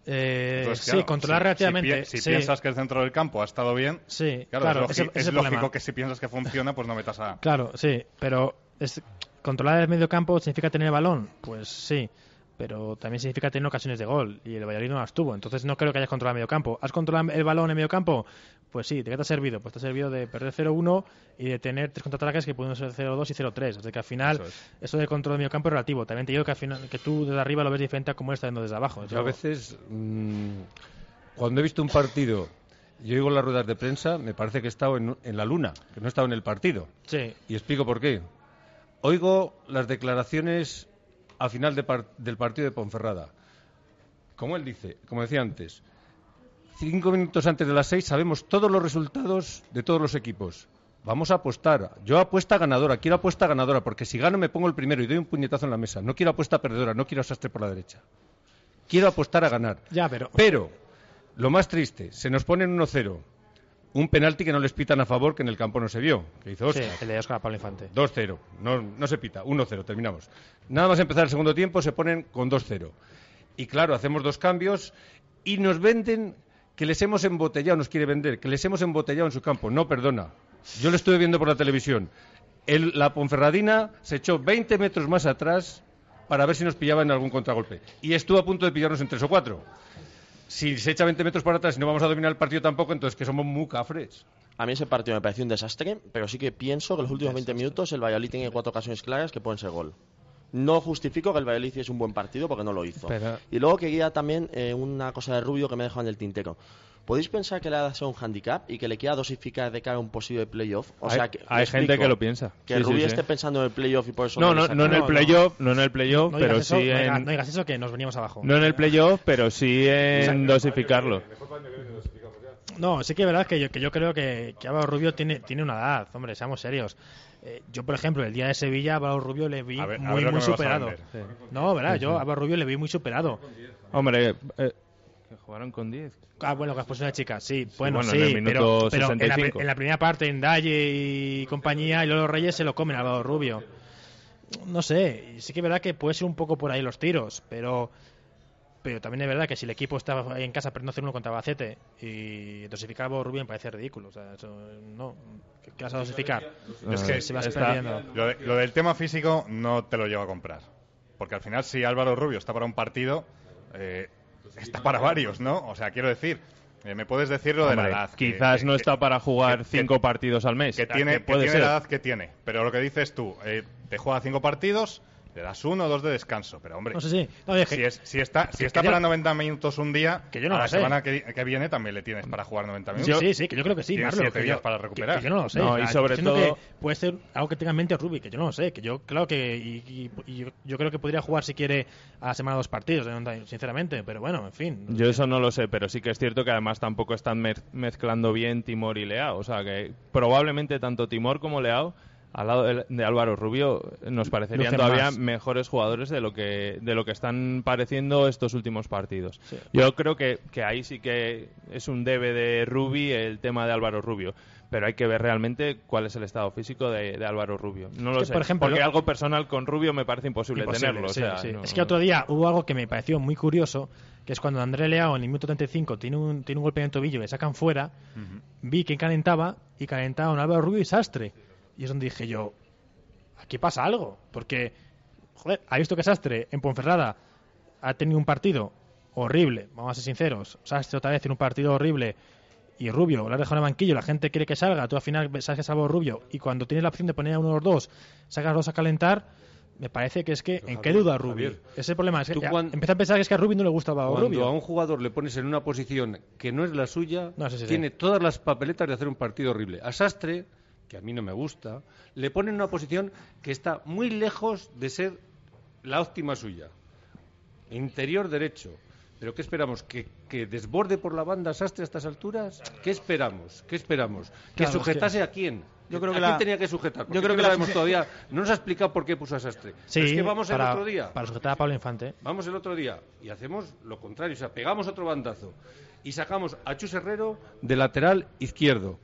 Eh, Entonces, sí, controlar si- relativamente. Si, si sí. piensas que el centro del campo ha estado bien, Sí, claro, claro, es, ese- ese lógico que si piensas que funciona, pues no metas a... Claro, sí, pero es, controlar el medio campo significa tener el balón, pues sí, pero también significa tener ocasiones de gol y el Valladolid no las tuvo, entonces no creo que hayas controlado el medio campo. ¿Has controlado el balón en medio campo? Pues sí, ¿de qué te ha servido? Pues te ha servido de perder 0-1 y de tener tres contraataques que pueden ser 0-2 y 0-3, así que al final Eso eso, es. del control del medio campo es relativo. También te digo que al final que tú desde arriba lo ves diferente a como él está viendo desde abajo. Yo a veces, mm, cuando he visto un partido, yo oigo las ruedas de prensa, me parece que he estado en, en la luna, que no he estado en el partido. Sí, Y explico por qué. Oigo las declaraciones al final de par- del partido de Ponferrada. Como él dice, como decía antes, cinco minutos antes de las seis sabemos todos los resultados de todos los equipos. Vamos a apostar. Yo apuesta ganadora, quiero apuesta ganadora, porque si gano me pongo el primero y doy un puñetazo en la mesa. No quiero apuesta perdedora, no quiero sastre por la derecha. Quiero apostar a ganar. ya, pero... Pero, lo más triste, se nos pone en 1-0. Un penalti que no les pitan a favor, que en el campo no se vio, que hizo Sí, Óscar. el de Oscar Pablo Infante. 2-0. No, no se pita. 1-0. Terminamos. Nada más empezar el segundo tiempo se ponen con 2-0. Y claro, hacemos dos cambios y nos venden que les hemos embotellado, nos quiere vender, que les hemos embotellado en su campo. No, perdona. Yo lo estuve viendo por la televisión. El- la Ponferradina se echó 20 metros más atrás para ver si nos pillaba en algún contragolpe. Y estuvo a punto de pillarnos en tres o cuatro. Si se echa 20 metros para atrás y no vamos a dominar el partido tampoco, entonces que somos muy cafres. A mí ese partido me pareció un desastre, pero sí que pienso que los últimos 20 minutos el Valladolid tiene cuatro ocasiones claras que pueden ser gol. No justifico que el Valladolid hiciese un buen partido porque no lo hizo. Pero- Y luego quería también eh, una cosa de Rubio que me dejan en el tintero. ¿Podéis pensar que le ha dado un handicap y que le quiera dosificar de cara a un posible playoff? O sea, hay que, me hay gente explico, que lo piensa. Que Sí, Rubio sí. esté pensando en el playoff y por eso No, no, no en el No, no. playoff, no en el playoff, No pero sí en no digas eso que nos venimos abajo. no en el playoff, pero sí en dosificarlo. No, sí que es verdad que yo, que yo creo que, que Álvaro Rubio tiene, tiene una edad, hombre, seamos serios. Eh, yo, por ejemplo, el día de Sevilla, a Álvaro Rubio le vi A ver- a muy, muy superado. No, ¿verdad? Yo a Álvaro Rubio le vi muy superado. Hombre, eh, que jugaron con 10. Ah, bueno, que has puesto una chica, sí, bueno, bueno, sí, en el minuto pero, pero en, la, 65. en la primera parte, en Dalle y compañía, y Lolo Reyes se lo comen a Álvaro Rubio. No sé, sí que es verdad que puede ser un poco por ahí los tiros, pero pero también es verdad que si el equipo está en casa perdiendo 0-1 contra Bacete y dosificar a me parece ridículo. O sea, eso no. ¿Qué, qué vas a dosificar? Es que si vas está- perdiendo. Lo, de- lo del tema físico no te lo llevo a comprar. Porque al final, si Álvaro Rubio está para un partido, eh, está para varios, ¿no? O sea, quiero decir, eh, me puedes decir lo de la edad. quizás que- no que- está para jugar que- cinco partidos al mes. Que tiene, que puede tiene ser. la edad que tiene. Pero lo que dices tú, eh, te juega cinco partidos, le das uno o dos de descanso. Pero, hombre, No sé si. No, oye, que- si, es- si está, si que- está que yo- para 90 minutos un día, que yo no a lo la sé. semana que, que viene también le tienes para jugar 90 Sí, minutos. sí, sí, que yo creo que sí, Tienes Marlo, siete que días yo- para recuperar. Que, yo no lo sé. No, y sobre todo- puede ser algo que tenga en mente Rubi, que yo no lo sé. Que yo, claro que. Y, y- y yo, yo creo que podría jugar si quiere a la semana dos partidos, sinceramente. Pero bueno, en fin. Yo eso no lo sé, pero sí que es cierto que además tampoco están mez- mezclando bien Timor y Leao. O sea que probablemente tanto Timor como Leao al lado de, Álvaro Rubio nos parecerían Lucen todavía más. mejores jugadores de lo que de lo que están pareciendo estos últimos partidos. Sí. Yo creo que, que ahí sí que es un debe de Rubi el tema de Álvaro Rubio. Pero hay que ver realmente cuál es el estado físico de, de Álvaro Rubio. No lo que, sé. por ejemplo, porque lo- algo personal con Rubio me parece imposible, Imposible, tenerlo. o sí, sea, sí. no- es que otro día hubo algo que me pareció muy curioso, que es cuando André Leao en el minuto 35 tiene un, tiene un golpe en el tobillo y le sacan fuera, vi que calentaba y calentaban Álvaro Rubio y Sastre. Y es donde dije yo, aquí pasa algo, porque, joder, ha visto que Sastre en Ponferrada ha tenido un partido horrible, vamos a ser sinceros, Sastre otra vez en un partido horrible y Rubio lo ha dejado en el banquillo, la gente quiere que salga, tú al final sabes que salvo Rubio y cuando tienes la opción de poner a uno de los dos, sacas a los dos a calentar, me parece que es que, ¿en qué duda Rubio? Javier, Ese es el problema, es que tú ya cuan- empecé a pensar que es que a Rubio no le gusta Álvaro Cuando Rubio. a un jugador le pones en una posición que no es la suya, No, sí, sí, sí. tiene todas las papeletas de hacer un partido horrible. A Sastre, que a mí no me gusta, le ponen en una posición que está muy lejos de ser la óptima suya. Interior derecho. ¿Pero qué esperamos? ¿Que, que desborde por la banda Sastre a estas alturas? ¿Qué esperamos? ¿Qué esperamos? ¿Que Claro, sujetase a quién? Yo creo ¿A que quién la- tenía que sujetar? Porque yo creo que la función- todavía. No nos ha explicado por qué puso a Sastre. Sí, Pero es que vamos para, el otro día. para sujetar a Pablo Infante. Vamos el otro día y hacemos lo contrario, o sea, pegamos otro bandazo y sacamos a Chus Herrero de lateral izquierdo.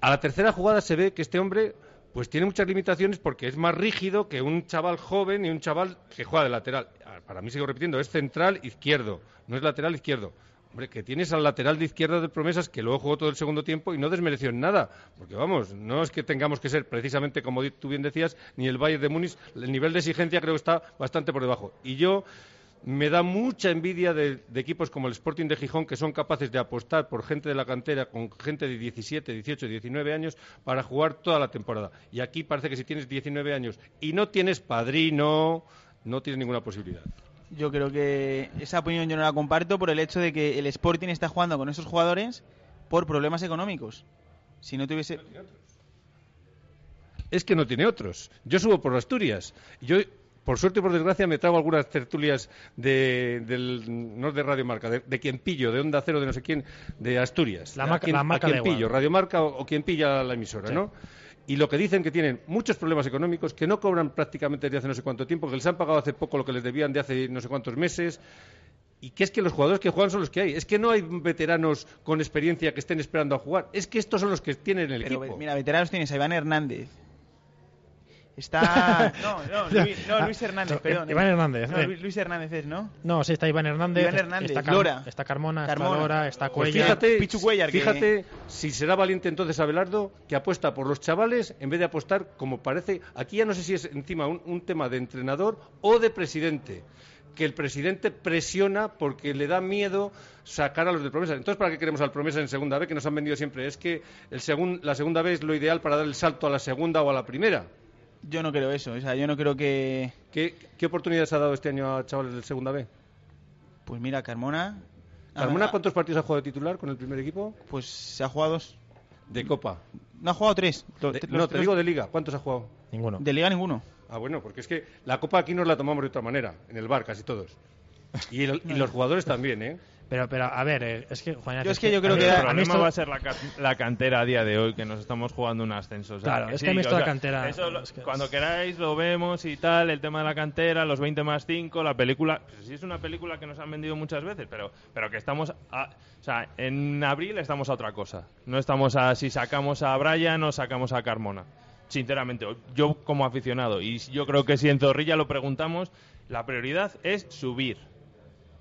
A la tercera jugada se ve que este hombre pues tiene muchas limitaciones porque es más rígido que un chaval joven y un chaval que juega de lateral. Ah, Para mí sigo repitiendo, es central izquierdo, no es lateral izquierdo. Hombre, que tienes al lateral de izquierda de promesas que luego jugó todo el segundo tiempo y no desmereció en nada. Porque vamos, no es que tengamos que ser precisamente, como tú bien decías, ni el Bayern de Múnich, el nivel de exigencia creo que está bastante por debajo. Y yo me da mucha envidia de, de equipos como el Sporting de Gijón que son capaces de apostar por gente de la cantera con gente de 17, 18, 19 años para jugar toda la temporada. Y aquí parece que si tienes 19 años y no tienes padrino, no tienes ninguna posibilidad. Yo creo que esa opinión yo no la comparto por el hecho de que el Sporting está jugando con esos jugadores por problemas económicos. Si no tuviese... es que no tiene otros. Yo subo por Asturias. Yo, por suerte y por desgracia, me trago algunas tertulias de, del, no de Radio Marca, de, de quien pillo, de Onda Cero, de no sé quién, de Asturias. La A marca- quien- la a quien igual. pillo, Radio Marca o, o quien pilla la emisora, Sí. ¿no? Y lo que dicen que tienen muchos problemas económicos, que no cobran prácticamente desde hace no sé cuánto tiempo, que les han pagado hace poco lo que les debían de hace no sé cuántos meses, y que es que los jugadores que juegan son los que hay. Es que no hay veteranos con experiencia que estén esperando a jugar. Es que estos son los que tienen el Pero equipo. mira, veteranos tienes a Iván Hernández. Está... No, no, Luis, no, Luis Hernández, perdón. Iván Hernández, No, eh. Luis Hernández es, ¿no? No, sí, está Iván Hernández, Iván Hernández, está, Car- Lora. está Carmona, Carmona. está Lora, está Pues Cuellar. fíjate, Pichu Cuellar, que- fíjate si será valiente entonces Abelardo que apuesta por los chavales en vez de apostar como parece. Aquí ya no sé si es encima un, un tema de entrenador o de presidente. Que el presidente presiona porque le da miedo sacar a los de promesa. Entonces, ¿para qué queremos al promesa en segunda B? Que nos han vendido siempre. Es que el segun- la segunda B es lo ideal para dar el salto a la segunda o a la primera. Yo no creo eso. O sea, yo no creo que... ¿Qué, qué oportunidades ha dado este año a chavales del segunda B? Pues mira, Carmona... ¿Carmona cuántos partidos ha jugado de titular con el primer equipo? Pues se ha jugado dos. De Copa. No ha jugado tres. Los- De- los no, te tres- digo de Liga. ¿Cuántos ha jugado? Ninguno. De Liga ninguno. Ah, bueno, porque es que la Copa aquí nos la tomamos de otra manera, en el bar casi todos. Y, el- y los jugadores también, ¿eh? Pero, pero, a ver, eh, es que, Juan Yo es que yo creo que el a mí problema esto- va a ser la, ca- la cantera a día de hoy, que nos estamos jugando un ascenso. o sea, Claro, es que a mí sí, esto la sea, cantera- eso lo- es que- Cuando queráis lo vemos y tal, el tema de la cantera, los 20 más 5, la película. Pues sí, es una película que nos han vendido muchas veces, pero, pero que estamos. A, o sea, en abril estamos a otra cosa. No estamos a si sacamos a Brian o sacamos a Carmona. Sinceramente, yo como aficionado, y yo creo que si en Zorrilla lo preguntamos, la prioridad es subir.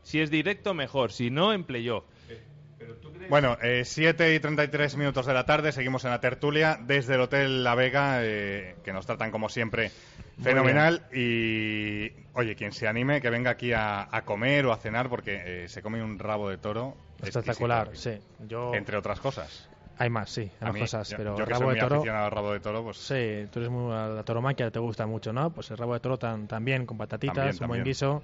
Si es directo, mejor. Si no, en playoff. Bueno, eh, 7 y 33 minutos de la tarde, seguimos en la tertulia desde el Hotel La Vega, eh, que nos tratan como siempre fenomenal. Y, oye, quien se anime, que venga aquí a, a comer o a cenar, porque eh, se come un rabo de toro. Espectacular, sí. Yo, Entre otras cosas. hay más, sí, hay A más mí, cosas, yo, pero yo que rabo soy de muy toro... aficionado al rabo de toro, pues Sí, tú eres muy a la toromaquia, te gusta mucho, ¿no? Pues el rabo de toro tan, también, con patatitas, También, un buen también. guiso,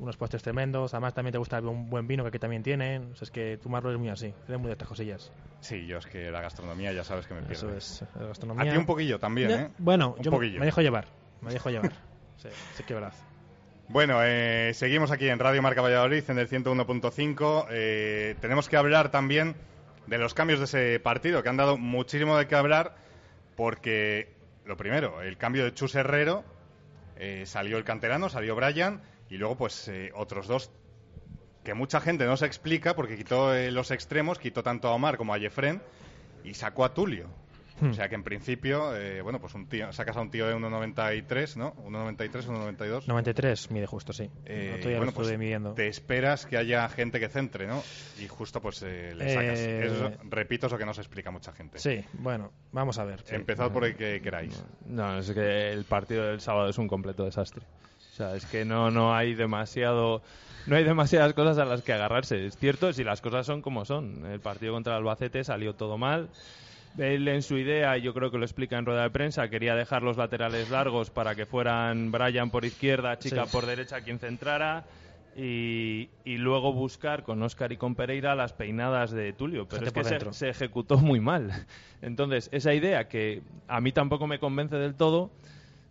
unos postres tremendos. Además, también te gusta un buen vino que aquí también tienen. O sea, es que tu Marlo es muy así, eres muy de estas cosillas. sí, yo es que la gastronomía ya sabes que me pierdo. Eso es, la gastronomía. A ti un poquillo también, ¿eh? Bueno, Un yo poquillo. me dejo llevar, me dejo llevar. sí, sí que verdad. Bueno, eh, seguimos aquí en Radio Marca Valladolid, en el 101.5. Eh, tenemos que hablar también de los cambios de ese partido, que han dado muchísimo de qué hablar, porque lo primero, el cambio de Chus Herrero, eh, salió el canterano, salió Brian, y luego pues eh, otros dos que mucha gente no se explica porque quitó eh, los extremos, quitó tanto a Omar como a Jefren y sacó a Tulio. Hmm. O sea que en principio, eh, bueno, pues un tío, sacas a un tío de 1,93, ¿no? 1,93, 1,92. 93 mide justo, sí. Eh, día bueno, pues midiendo. te esperas que haya gente que centre, ¿no? Y justo pues eh, le sacas. Eh, Eso, repito, es lo que no se explica a mucha gente. Sí, bueno, vamos a ver. Empezad por el que queráis. No, es que el partido del sábado es un completo desastre. Sea, es que no, no hay demasiado. No hay demasiadas cosas a las que agarrarse. Es cierto, si las cosas son como son. El partido contra el Albacete salió todo mal. Él en su idea, y yo creo que lo explica en rueda de prensa, quería dejar los laterales largos para que fueran Brian por izquierda, Chica Sí. por derecha quien centrara. Y, y luego buscar con Oscar y con Pereira las peinadas de Tulio. Pero Gente es que se, se ejecutó muy mal. Entonces, esa idea que a mí tampoco me convence del todo,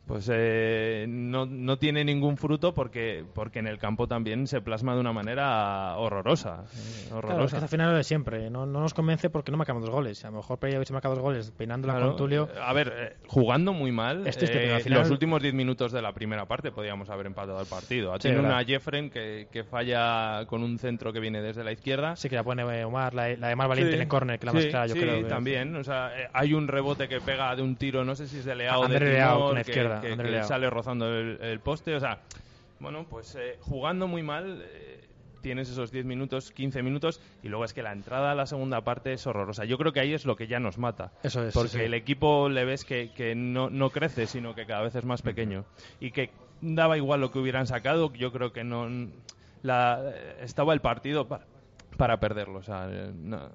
pues eh, no, no tiene ningún fruto porque, porque en el campo también se plasma de una manera horrorosa. eh, Claro, es horrorosa. que al final lo de siempre. No, no nos convence porque no marcamos dos goles. A lo mejor Pereira hubiese marcado dos goles peinándola Claro, con Tulio. A ver, eh, jugando muy mal, Es triste, eh, pero al final- los últimos 10 minutos de la primera parte podíamos haber empatado el partido. Sí, Tiene una Jeffren que, que falla con un centro que viene desde la izquierda. Sí, que la pone eh, Omar, la, la de Mar Valiente Sí, en el córner, que la más sí, clara, yo sí, creo. que- también. O sea, eh, hay un rebote que pega de un tiro, no sé si es de Leao o de Leao, Timor, con la que- que, sale rozando el, el poste. O sea, bueno, pues eh, jugando muy mal. eh, Tienes esos 10 minutos, 15 minutos y luego es que la entrada a la segunda parte es horrorosa. Yo creo que ahí es lo que ya nos mata. Eso es, Porque sí, el equipo le ves que, que no, no crece, sino que cada vez es más pequeño. Y que daba igual lo que hubieran sacado, yo creo que no. La, estaba el partido para, para perderlo. O sea, eh, no-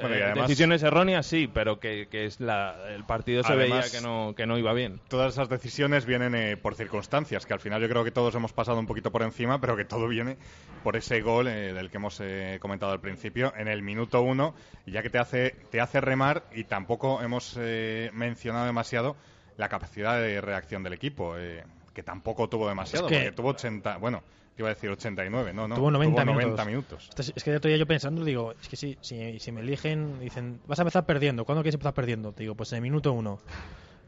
Bueno, y eh, además- decisiones erróneas sí, pero que, que es la, el partido se Además- veía que no, que no iba bien. Todas esas decisiones vienen eh, por circunstancias, que al final yo creo que todos hemos pasado un poquito por encima, pero que todo viene por ese gol eh, del que hemos eh, comentado al principio, en el minuto uno, ya que te hace, te hace remar y tampoco hemos eh, mencionado demasiado la capacidad de reacción del equipo, eh, que tampoco tuvo demasiado, Es que- porque tuvo 80, bueno, iba a decir 89, no, no, Tuvo 90 minutos. minutos. Esto Es que otro día yo pensando, digo, es que si, si, si me eligen, dicen, vas a empezar perdiendo. ¿Cuándo quieres empezar perdiendo? Te digo, pues en el minuto uno.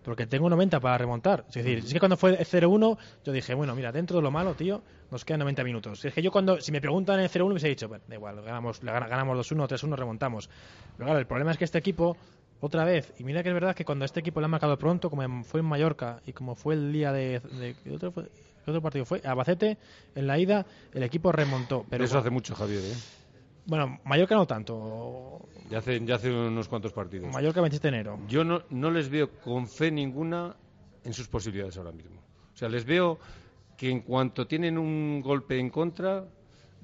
Porque tengo 90 para remontar. Es decir, es que cuando fue el 0-1, yo dije, bueno, mira, dentro de lo malo, tío, nos quedan 90 minutos. Es que yo cuando, si me preguntan en el 0-1, me hubiese dicho, bueno, da igual, ganamos, ganamos 2-1, 3-1, remontamos. Pero claro, el problema es que este equipo, otra vez, y mira que es verdad que cuando este equipo le han marcado pronto, como fue en Mallorca y como fue el día de... de- ¿qué otro, fue? ¿Qué otro partido fue? Albacete, en la ida, el equipo remontó. Pero Eso hace mucho, Javier. ¿eh? bueno, Mallorca no tanto. Ya hace, ya hace unos cuantos partidos. Mallorca 27 de enero. Yo no, no les veo con fe ninguna en sus posibilidades ahora mismo. O sea, les veo que en cuanto tienen un golpe en contra,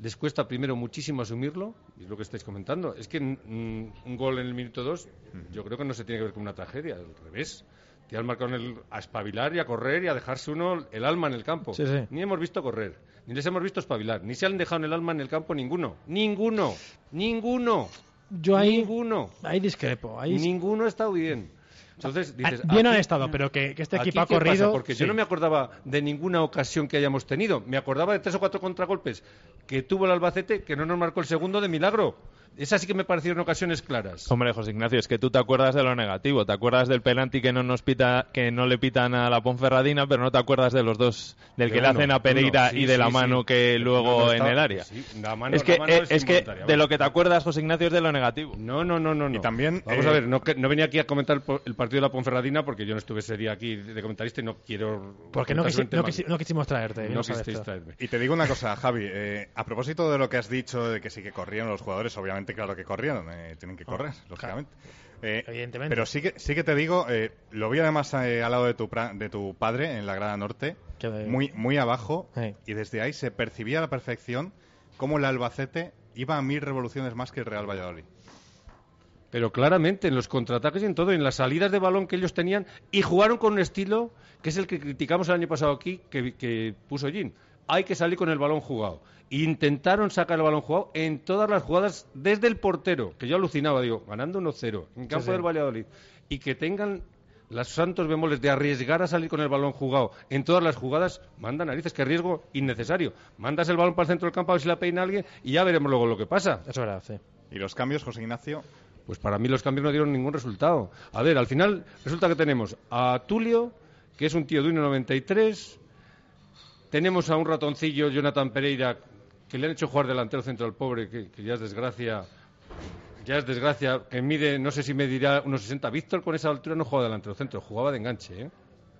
les cuesta primero muchísimo asumirlo, y es lo que estáis comentando. Es que mm, un gol en el minuto 2, yo creo que no se tiene que ver con una tragedia, al revés. Te han marcado en el, a espabilar y a correr y a dejarse uno el alma en el campo. Sí, sí. Ni hemos visto correr, ni les hemos visto espabilar, ni se han dejado en el alma en el campo ninguno. Ninguno, ninguno, Yo ahí, ninguno. ahí discrepo. Ahí Ninguno ha estado bien. Entonces, dices, Ah, bien han aquí- estado, pero que, que este equipo ha qué pasa? corrido. Porque sí. yo no me acordaba de ninguna ocasión que hayamos tenido. Me acordaba de tres o cuatro contragolpes que tuvo el Albacete que no nos marcó el segundo de milagro. Esas sí que me parecieron ocasiones claras. Hombre, José Ignacio, es que tú te acuerdas de lo negativo. Te acuerdas del penalti que no nos pita, que no le pitan a la Ponferradina, pero no te acuerdas de los dos, del De que le hacen a Pereira sí, y de la mano sí. que luego No, no en está- el área. sí, la mano- es que, la mano eh, es es que de lo que te acuerdas, José Ignacio, es de lo negativo. No, no, no, no. no. Y también, Vamos eh, a ver, no, que- no venía aquí a comentar el, partido de la Ponferradina porque yo no estuve ese día aquí de comentarista y no quiero. Porque no, quisi- quisi- no quisimos traerte. No tú. traerme. Y te digo una cosa, Javi, eh, a propósito de lo que has dicho de que sí que corrieron los jugadores, obviamente claro que corrieron, eh, tienen que correr, lógicamente. Eh, Evidentemente. Pero sí que, sí que te digo, eh, lo vi además eh, al lado de tu, pra- de tu padre en la grada norte, muy, muy abajo, Sí. y desde ahí se percibía a la perfección cómo el Albacete iba a mil revoluciones más que el Real Valladolid. Pero claramente, en los contraataques y en todo, en las salidas de balón que ellos tenían, y jugaron con un estilo que es el que criticamos el año pasado aquí, que, que puso Jim. Hay que salir con el balón jugado. Intentaron sacar el balón jugado en todas las jugadas desde el portero, que yo alucinaba, digo, ganando 1-0 en campo sí. del Valladolid, y que tengan los santos bemoles de arriesgar a salir con el balón jugado en todas las jugadas, manda narices, que riesgo innecesario. Mandas el balón para el centro del campo a ver si la peina alguien y ya veremos luego lo que pasa. Es verdad, sí. Y los cambios, José Ignacio, Pues para mí los cambios no dieron ningún resultado. A ver, al final resulta que tenemos a Tulio, que es un tío de 1,93. Tenemos a un ratoncillo, Jonathan Pereira, que le han hecho jugar delantero centro al pobre, que, que ya es desgracia. Ya es desgracia, que mide, no sé si me dirá unos 60. Víctor con esa altura no jugaba delantero centro, jugaba de enganche, ¿eh?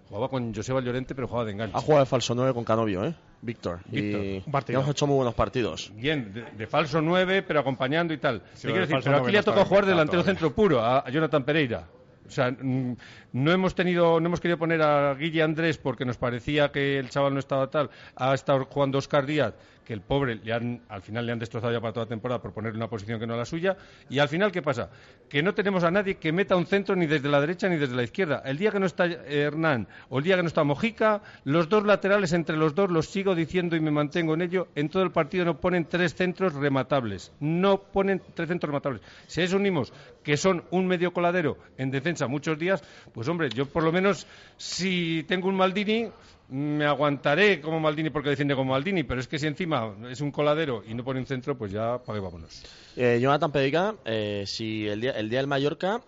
Jugaba con Joseba Llorente, pero jugaba de enganche. Ha jugado de falso 9 con Canovio, ¿eh? Víctor. Víctor. Y hemos hecho muy buenos partidos. Bien, de, de falso 9, pero acompañando y tal. Sí, ¿Qué lo quiero de decir? falso Pero 9 aquí le ha tocado jugar delantero todavía. centro puro a, a Jonathan Pereira. O sea, no hemos tenido, no hemos querido poner a Guille Andrés porque nos parecía que el chaval no estaba tal. Ha estado jugando Oscar Díaz, que el pobre le han, al final le han destrozado ya para toda la temporada por ponerle una posición que no es la suya. Y al final, ¿qué pasa? Que no tenemos a nadie que meta un centro ni desde la derecha ni desde la izquierda. El día que no está Hernán o el día que no está Mojica, los dos laterales entre los dos, los sigo diciendo y me mantengo en ello, en todo el partido no ponen tres centros rematables. No ponen tres centros rematables. Si a eso unimos que son un medio coladero en defensa muchos días, pues hombre, yo por lo menos si tengo un Maldini me aguantaré como Maldini porque defiende como Maldini, pero es que si encima es un coladero y no pone un centro, pues ya pague vámonos. Eh, Jonathan Pereira, eh, si el día, el día del Mallorca,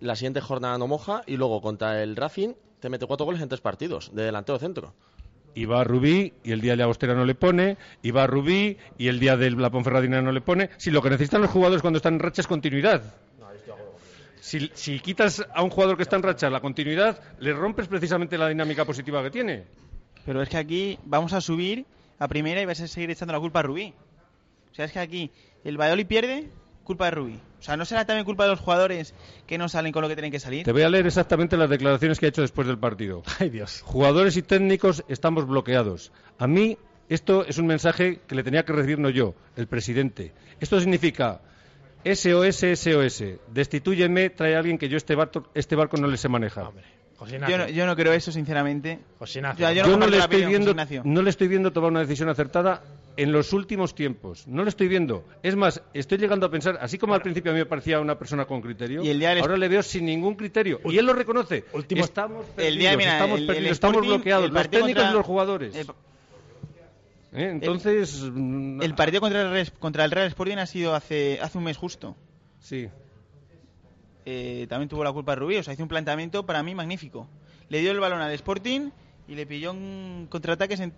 la siguiente jornada no moja y luego contra el Racing te mete cuatro goles en tres partidos de delantero centro. Y va a Rubí y el día de Agostera no le pone, y va a Rubí y el día de la Ponferradina no le pone. Si lo que necesitan los jugadores cuando están en racha es continuidad. Si, si quitas a un jugador que está en racha la continuidad, le rompes precisamente la dinámica positiva que tiene. Pero es que aquí vamos a subir a primera y vas a seguir echando la culpa a Rubí. O sea, es que aquí el Valladolid pierde, culpa de Rubí. O sea, ¿no será también culpa de los jugadores que no salen con lo que tienen que salir? Te voy a leer exactamente las declaraciones que ha hecho después del partido. Ay, Dios. Jugadores y técnicos estamos bloqueados. A mí esto es un mensaje que le tenía que recibir no yo, el presidente. Esto significa SOS, SOS. Destitúyeme, trae a alguien que yo este barco, este barco no le sé manejar. Hombre. Yo no, yo no creo eso, sinceramente. José yo Yo no le estoy viendo, José Ignacio. no le estoy viendo tomar una decisión acertada en los últimos tiempos. No le estoy viendo. Es más, estoy llegando a pensar, así como al principio a mí me parecía una persona con criterio, Y el día del- ahora le veo sin ningún criterio. Y él lo reconoce. Último- Estamos El perdidos, día, mira, estamos, el- el perdidos, estamos Sporting, bloqueados, los técnicos contra- y los jugadores. El, ¿Eh? Entonces, mm, el partido contra el, Real- contra el Real Sporting ha sido hace, hace un mes justo. sí. Eh, también tuvo la culpa Rubí. O sea, hizo un planteamiento para mí magnífico. Le dio el balón al Sporting y le pilló un contraataques en...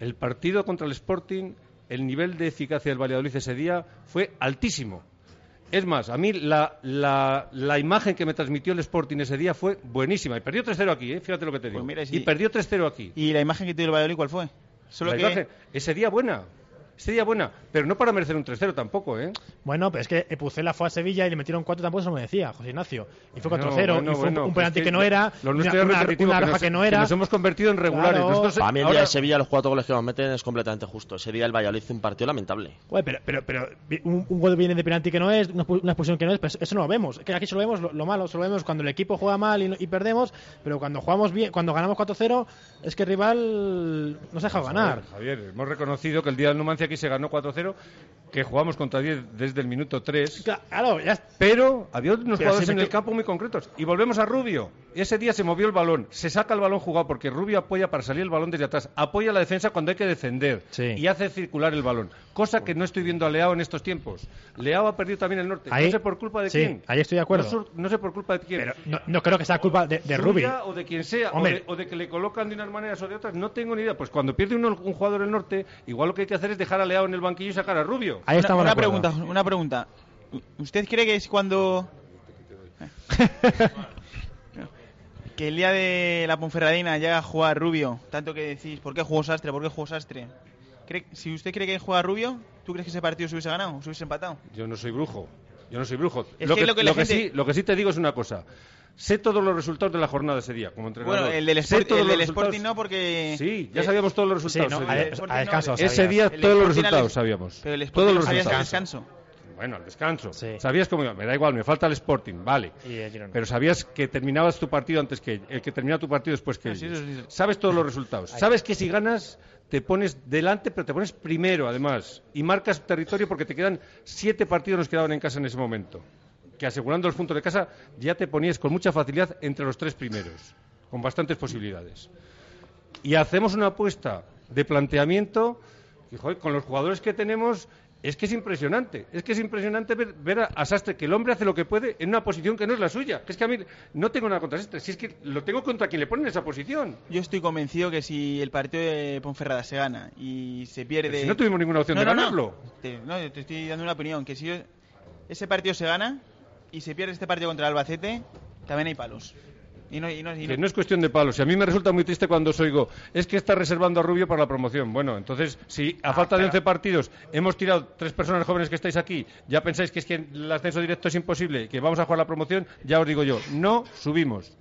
El partido contra el Sporting, el nivel de eficacia del Valladolid ese día fue altísimo. Es más, a mí la, la, la imagen que me transmitió el Sporting ese día fue buenísima. Y perdió 3-0 aquí, ¿eh? fíjate lo que te digo. Pues mira, sí. Y perdió 3-0 aquí. ¿Y la imagen que tuvo el Valladolid cuál fue? Solo que... ese día buena. Ese día buena. Pero no para merecer un 3-0 tampoco, ¿eh? Bueno, pero es que Pucela fue a Sevilla y le metieron cuatro, tampoco se lo merecía, José Ignacio. Y fue 4-0, Bueno, y fue bueno, un- bueno, un, penalti es que no era, Lo una, una- una que roja que no era. Nos hemos convertido en regulares. Claro. Nosotros, Para mí el ahora- día de Sevilla los cuatro goles que nos meten es completamente justo. Ese día el Valladolid hizo un partido lamentable. Pero, pero, pero un, un gol viene de penalti que no es, una, expu- una expulsión que no es, pero eso no lo vemos. Es que aquí solo vemos lo, lo malo, solo vemos cuando el equipo juega mal y, no- y perdemos, pero cuando jugamos bien, cuando ganamos 4-0, es que el rival nos ha dejado ganar. Javier, hemos reconocido que el día del Numancia aquí se ganó 4-0, que jugamos contra 10 desde el minuto 3. Claro, ya Pero había unos Pero jugadores en el campo muy concretos. Y volvemos a Rubio. Ese día se movió el balón. Se saca el balón jugado porque Rubio apoya para salir el balón desde atrás. Apoya la defensa cuando hay que defender. Sí. Y hace circular el balón. Cosa que no estoy viendo a Leao en estos tiempos. Leao ha perdido también el norte. Ahí- no sé por culpa de sí, quién. ahí estoy de acuerdo. No, su- no sé por culpa de quién. pero no, no creo que sea culpa de, de Rubi. Suya o de quien sea, o de, o de que le colocan de unas maneras o de otras, no tengo ni idea. Pues cuando pierde uno- un jugador el norte, igual lo que hay que hacer es dejar a Leao en el banquillo y sacar a Rubio. Ahí estamos una, acuerdo. pregunta, una pregunta. ¿Usted cree que es cuando... que el día de la Ponferradina llega a jugar Rubio, tanto que decís, ¿por qué jugó Sastre? ¿Por qué jugó Sastre? ¿Cree- si usted cree que juega Rubio, ¿tú crees que ese partido se hubiese ganado? ¿Se hubiese empatado? Yo no soy brujo. Yo no soy brujo. Es lo, que que, lo que la lo que gente- sí, lo que sí te digo es una cosa. Sé todos los resultados de la jornada ese día, como entrenador. Bueno, el del, Sé Sport- todos el los del resultados. Sporting no, porque... Sí, ya eh, sabíamos todos los Sí, resultados. no, ese a, día. A no, descanso. Ese día El todos los resultados sabíamos. Pero el Sporting todos los al resultados. descanso. Bueno, al descanso. Sí. Sabías cómo iba. Me da igual, me falta el Sporting, vale. Pero sabías que terminabas tu partido antes que el que termina tu partido después que Ah, sí, sí. Sabes todos los resultados. Sabes que si ganas te pones delante, pero te pones primero además y marcas territorio porque te quedan siete partidos nos quedaban en casa en ese momento. Que asegurando los puntos de casa ya te ponías con mucha facilidad entre los tres primeros, con bastantes posibilidades. Y hacemos una apuesta de planteamiento y, joder, con los jugadores que tenemos Es que es impresionante, es que es impresionante ver, ver a, a Sastre, que el hombre hace lo que puede en una posición que no es la suya. Que es que a mí no tengo nada contra Sastre, si es que lo tengo contra quien le pone en esa posición. Yo estoy convencido que si el partido de Ponferrada se gana y se pierde... Pero si no tuvimos ninguna opción No, de no, no. ganarlo. Te, no, te estoy dando una opinión, que si ese partido se gana y se pierde este partido contra el Albacete, también hay palos. Y no, y no, y Que no es cuestión de palos. Y a mí me resulta muy triste cuando os oigo, es que está reservando a Rubio para la promoción. Bueno, entonces, si Ah, a falta de 11 partidos hemos tirado tres personas jóvenes que estáis aquí, ya pensáis que es que el ascenso directo es imposible, que vamos a jugar la promoción, ya os digo yo, no subimos.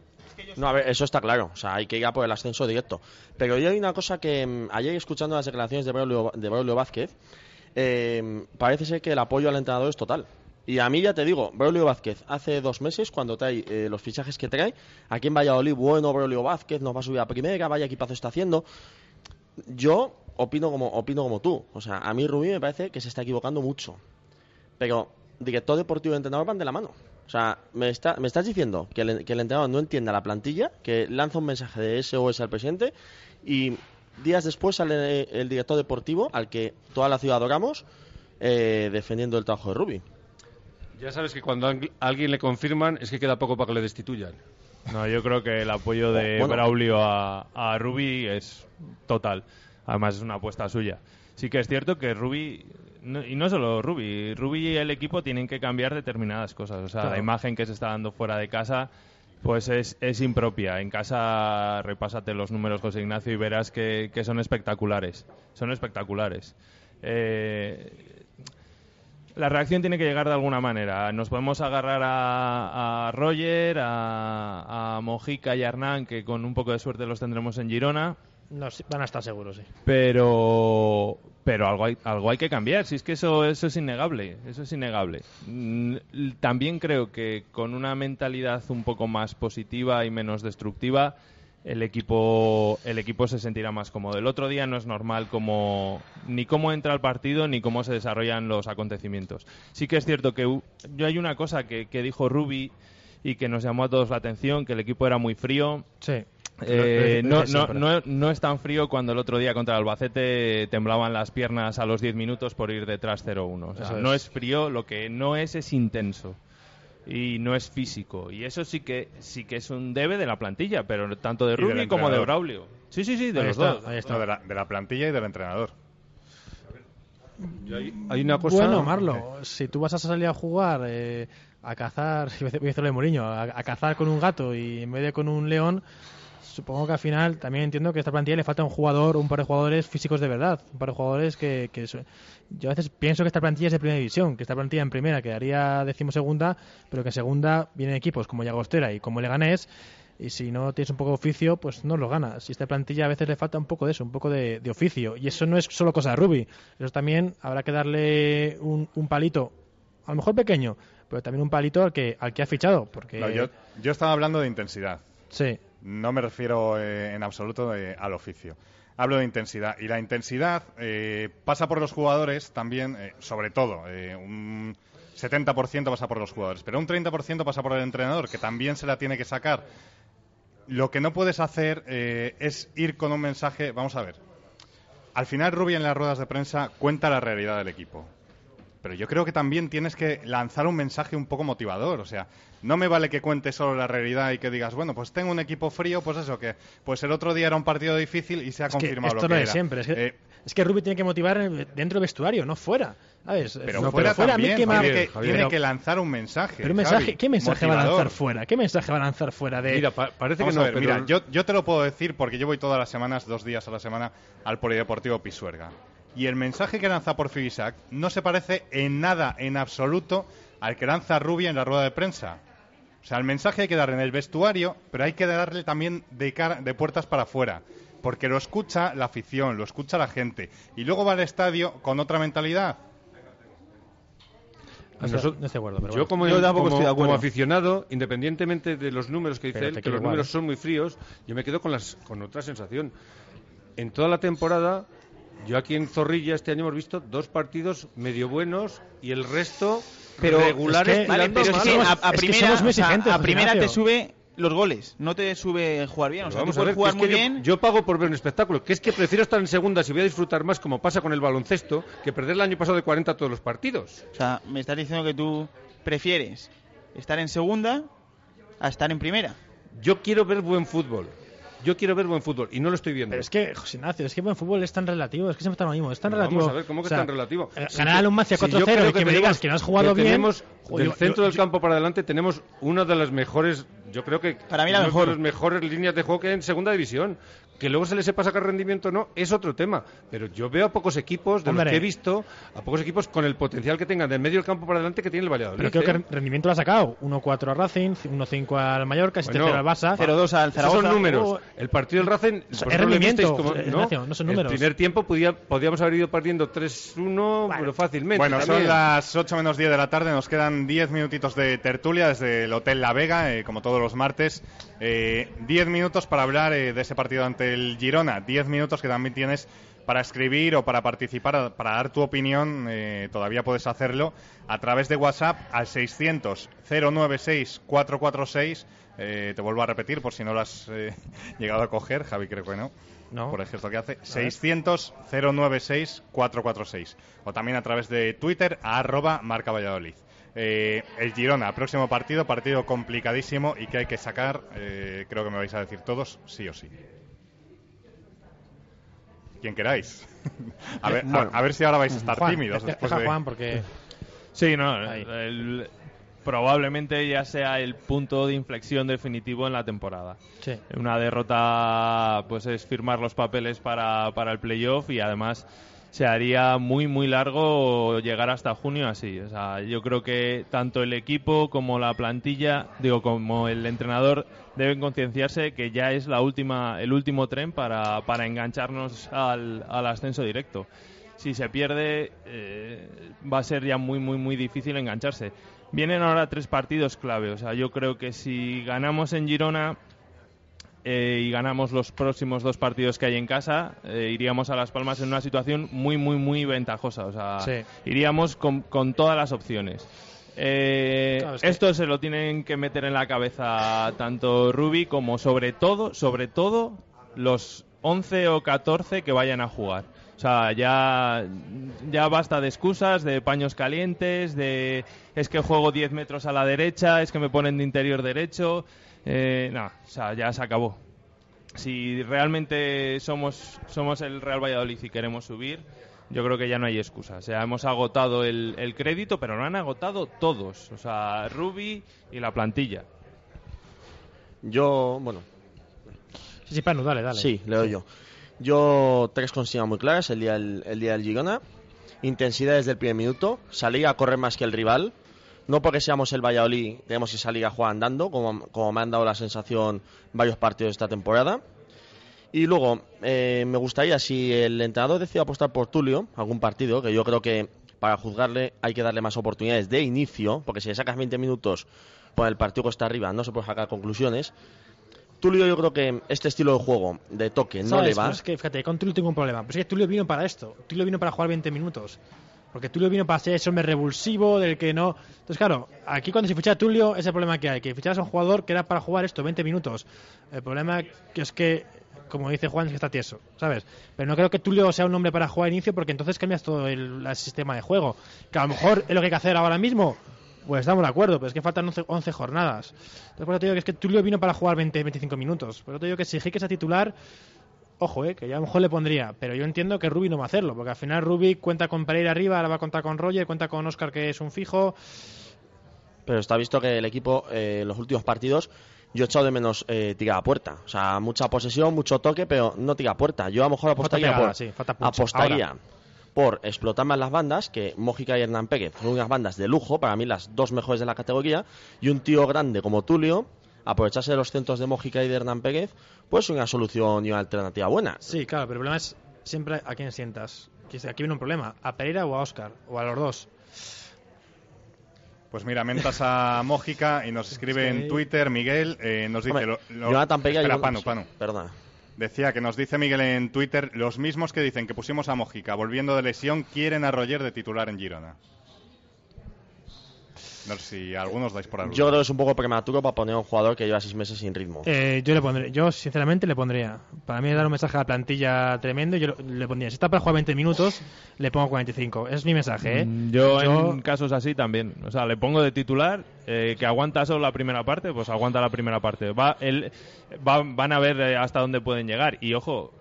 No, a ver, eso está claro. O sea, hay que ir a por el ascenso directo. Pero yo hay una cosa que mm, ayer escuchando las declaraciones de Braulio, de Braulio Vázquez, eh, parece ser que el apoyo al entrenador es total. Y a mí ya te digo, Braulio Vázquez, hace dos meses, cuando trae eh, los fichajes que trae, aquí en Valladolid, bueno, Braulio Vázquez nos va a subir a primera, vaya equipazo está haciendo. Yo opino como, opino como tú. O sea, a mí Rubí me parece que se está equivocando mucho. Pero director deportivo y entrenador van de la mano. O sea, me, está, me estás diciendo que el, entrenador no entienda la plantilla, que lanza un mensaje de SOS al presidente y días después sale el director deportivo, al que toda la ciudad adoramos, eh, defendiendo el trabajo de Rubí. Ya sabes que cuando a alguien le confirman es que queda poco para que le destituyan. No, yo creo que el apoyo de Bueno. Braulio a, a Rubi es total. Además es una apuesta suya. Sí que es cierto que Rubi, no- y no solo Rubi, Rubi y el equipo tienen que cambiar determinadas cosas. O sea, Claro. la imagen que se está dando fuera de casa pues es, es impropia. En casa repásate los números, José Ignacio, y verás que, que son espectaculares. Son espectaculares. Eh, la reacción tiene que llegar de alguna manera. Nos podemos agarrar a, a Roger, a, a Mojica y a Hernán, que con un poco de suerte los tendremos en Girona. Van a estar seguros, sí. Pero, pero algo hay, algo hay que cambiar. Si es que eso, eso es innegable, eso es innegable. Mm, También creo que con una mentalidad un poco más positiva y menos destructiva, el equipo, el equipo se sentirá más cómodo. El otro día no es normal como, ni cómo entra el partido ni cómo se desarrollan los acontecimientos. Sí que es cierto que yo hay una cosa que, que dijo Rubi y que nos llamó a todos la atención, que el equipo era muy frío. Sí. Eh, no, no, no, no es tan frío cuando el otro día contra el Albacete temblaban las piernas a los 10 minutos por ir detrás 0-1. O sea, no es frío, lo que no es es intenso y no es físico. Y eso sí que sí que es un debe de la plantilla, pero tanto de Rubio como de. Braulio. Sí, sí, sí, de Ahí los está, dos. ahí está. No, de, la, de la plantilla y del entrenador. Hay, hay una cosa. Bueno, Marlo, si tú vas a salir a jugar, eh, a cazar, voy a decir- voy a decirlo de Mourinho, a, a cazar con un gato y en vez de con un león, supongo que al final también entiendo que a esta plantilla le falta un jugador, un par de jugadores físicos de verdad, un par de jugadores que, que yo a veces pienso que esta plantilla es de primera división, que esta plantilla en primera quedaría decimosegunda, pero que en segunda vienen equipos como Llagostera y como Leganés y si no tienes un poco de oficio, pues no lo ganas. Y esta plantilla a veces le falta un poco de eso, un poco de, de oficio. Y eso no es solo cosa de Rubi. Eso también habrá que darle un, un palito, a lo mejor pequeño, pero también un palito al que, al que ha fichado. Porque, No, yo, yo estaba hablando de intensidad. Sí, No me refiero eh, en absoluto eh, al oficio. Hablo de intensidad. Y la intensidad eh, pasa por los jugadores también, eh, sobre todo. eh, un 70% pasa por los jugadores. Pero un 30% pasa por el entrenador, que también se la tiene que sacar. Lo que no puedes hacer es ir con un mensaje. Vamos a ver. Al final, Rubio en las ruedas de prensa cuenta la realidad del equipo. Pero yo creo que también tienes que lanzar un mensaje un poco motivador. O sea, no me vale que cuentes solo la realidad y que digas, bueno, pues tengo un equipo frío, pues eso, que pues el otro día era un partido difícil y se ha es que confirmado esto lo que de era. siempre. Es que, Eh, es que Rubi tiene que motivar en- dentro del vestuario, no fuera. ¿sabes? pero No, fuera, a mí también, que me ha- tiene, que, Javier, tiene pero- que lanzar un mensaje. pero un mensaje, Javi, ¿qué mensaje va a lanzar fuera? ¿Qué mensaje va a lanzar fuera de Mira, pa- parece Vamos que no, a ver, pero mira, yo, yo te lo puedo decir porque yo voy todas las semanas, dos días a la semana, al Polideportivo Pisuerga. Y el mensaje que lanza por Fibisac no se parece en nada, en absoluto, al que lanza Rubia en la rueda de prensa. O sea, el mensaje hay que darle en el vestuario, pero hay que darle también de, cara, de puertas para afuera. Porque lo escucha la afición, lo escucha la gente. Y luego va al estadio con otra mentalidad. No estoy- no acuerdo, pero yo bueno. como, Yo tampoco como- estoy de acuerdo. como aficionado, independientemente de los números que dice Pero él, que los igual, números son muy fríos, yo me quedo con, las, con otra sensación. En toda la temporada, yo aquí en Zorrilla este año hemos visto dos partidos medio buenos y el resto Pero regulares es que- Vale, tirando pero es a que malos. a, a Es que primera, o sea, a te sube los goles, no te sube jugar bien. O sea, Vamos tú a ver, puedes que jugar es muy que yo- bien. Yo, pago por ver un espectáculo, que es que prefiero estar en segunda si voy a disfrutar más, como pasa con el baloncesto, que perder el año pasado de 40 todos los partidos. O sea, me estás diciendo que tú prefieres estar en segunda a estar en primera. Yo quiero ver buen fútbol. Yo quiero ver buen fútbol y no lo estoy viendo. Pero es que, José Ignacio, es que buen fútbol es tan relativo, es que siempre está lo mismo, es tan Vamos relativo. a ver, ¿cómo que O sea, es tan relativo? eh, Si ganar al Numancia si yo 4-0 creo y que, me digas que no has jugado bien. Tenemos, del yo- centro yo- del campo para adelante tenemos una de las mejores, yo creo que Para mí la mejor. de las mejores líneas de juego que hay en segunda división. Que luego se les sepa sacar rendimiento o no, es otro tema. Pero yo veo a pocos equipos, de Hombre. los que he visto, a pocos equipos con el potencial que tengan del medio del campo para adelante que tiene el Valladolid. Pero creo ¿eh? que rendimiento lo ha sacado. 1-4 a Racing, 1-5 al Mallorca, 7-0 Bueno, al Barça. 0-2 al Esos Zaragoza. son números. Oh. El partido del Racing Es vosotros lo rendimiento, como- ¿no? Ignacio, no son números. El primer tiempo podía- podíamos haber ido perdiendo 3-1, pero fácilmente. Bueno, son también. las 8 menos 10 de la tarde, nos quedan 10 minutitos de tertulia desde el Hotel La Vega, eh, como todos los martes. Eh, 10 minutos para hablar eh, de ese partido ante el Girona, 10 minutos que también tienes para escribir o para participar, para dar tu opinión, eh, todavía puedes hacerlo a través de WhatsApp al 600-096-446. Eh, te vuelvo a repetir por si no lo has eh, llegado a coger, Javi creo que no. No. Por el gesto que hace. 600-096-446. O también a través de Twitter, a arroba marca Valladolid. Eh, el Girona, próximo partido, partido complicadísimo y que hay que sacar, eh, creo que me vais a decir todos, sí o sí. Quien queráis. a, ver, a- Bueno. a ver si ahora vais a estar Juan, tímidos deja- después deja de... Juan porque Sí, no, el- probablemente ya sea el punto de inflexión definitivo en la temporada. sí. Una derrota pues es firmar los papeles para, para el playoff y además se haría muy muy largo llegar hasta junio así. O sea, yo creo que tanto el equipo como la plantilla, digo, como el entrenador deben concienciarse que ya es la última, el último tren para, para engancharnos al, al ascenso directo. Si se pierde, eh, va a ser ya muy, muy, muy difícil engancharse. Vienen ahora tres partidos clave. O sea, yo creo que si ganamos en Girona, eh, y ganamos los próximos dos partidos que hay en casa, eh, iríamos a Las Palmas en una situación muy, muy, muy ventajosa. O sea, Sí. iríamos con, con todas las opciones. Eh, Claro, es que- Esto se lo tienen que meter en la cabeza tanto Rubi como sobre todo, sobre todo los 11 o 14 que vayan a jugar. O sea, ya, ya basta de excusas, de paños calientes, de es que juego 10 metros a la derecha, es que me ponen de interior derecho. Eh, no, o sea, ya se acabó. Si realmente somos, somos el Real Valladolid y queremos subir, yo creo que ya no hay excusa. O sea, hemos agotado el, el crédito, pero lo han agotado todos. O sea, Rubi y la plantilla. Yo, bueno, Sí, sí, Panu, dale, dale. Sí, le doy yo. Yo tres consignas muy claras el día del, el día del Girona. Intensidad desde el primer minuto. Salir a correr más que el rival. No porque seamos el Valladolid tenemos que salir a jugar andando, como, como me han dado la sensación varios partidos de esta temporada. Y luego, eh, me gustaría, si el entrenador decide apostar por Tulio, algún partido, que yo creo que para juzgarle hay que darle más oportunidades de inicio, porque si le sacas 20 minutos con el partido que está arriba, no se puede sacar conclusiones. Tulio, yo creo que este estilo de juego, de toque, no ¿Sabes? le va. Pero es que, fíjate, con Tulio tengo un problema. Pero es que Tulio vino para esto. Tulio vino para jugar 20 minutos. Porque Tulio vino para ser ese hombre revulsivo del que no. Entonces, claro, aquí cuando se ficha a Tulio, es el problema que hay. Que fichas a un jugador que era para jugar esto 20 minutos. El problema es que, como dice Juan, es que está tieso, ¿sabes? Pero no creo que Tulio sea un hombre para jugar inicio porque entonces cambias todo el, sistema de juego. Que a lo mejor es lo que hay que hacer ahora mismo. Pues estamos de acuerdo, pero es que faltan 11, 11 jornadas. Entonces, por eso te digo que es que Tulio vino para jugar 20-25 minutos. Por eso te digo que si Jique sea titular, ojo, eh, que yo a lo mejor le pondría. Pero yo entiendo que Rubi no va a hacerlo, porque al final Rubi cuenta con Pereira arriba, ahora va a contar con Roger, cuenta con Oscar, que es un fijo. Pero está visto que el equipo, eh, los últimos partidos, yo he echado de menos eh, tirar a puerta. O sea, mucha posesión, mucho toque, pero no tira a puerta. Yo a lo mejor apostaría pegada, por, sí, apostaría por explotar más las bandas, que Mójica y Hernán Pérez son unas bandas de lujo, para mí las dos mejores de la categoría, y un tío grande como Tulio, aprovecharse de los centros de Mójica y de Hernán Pérez, pues una solución y una alternativa buena. Sí, claro, pero el problema es siempre a quién sientas. Aquí viene un problema, a Pereira o a Oscar, o a los dos. Pues mira, mentas a Mójica y nos escribe en Twitter Miguel, eh, nos dice... Hombre, lo- lo- Jonathan Pereira, espera, yo- Panu, Panu. Perdona. Decía que nos dice Miguel en Twitter, los mismos que dicen que pusimos a Mójica volviendo de lesión quieren a Roger de titular en Girona. No sé si algunos dais por algo. Yo creo que es un poco prematuro para poner a un jugador que lleva seis meses sin ritmo. Eh, yo le pondré, yo sinceramente le pondría. Para mí dar un mensaje a la plantilla tremendo, yo le pondría. Si está para jugar 20 minutos, le pongo 45. Es mi mensaje, ¿eh? Mm, Yo, en casos así también. O sea, le pongo de titular, eh, que aguanta solo la primera parte, pues aguanta la primera parte. Va, él, va- van a ver eh, hasta dónde pueden llegar. Y ojo,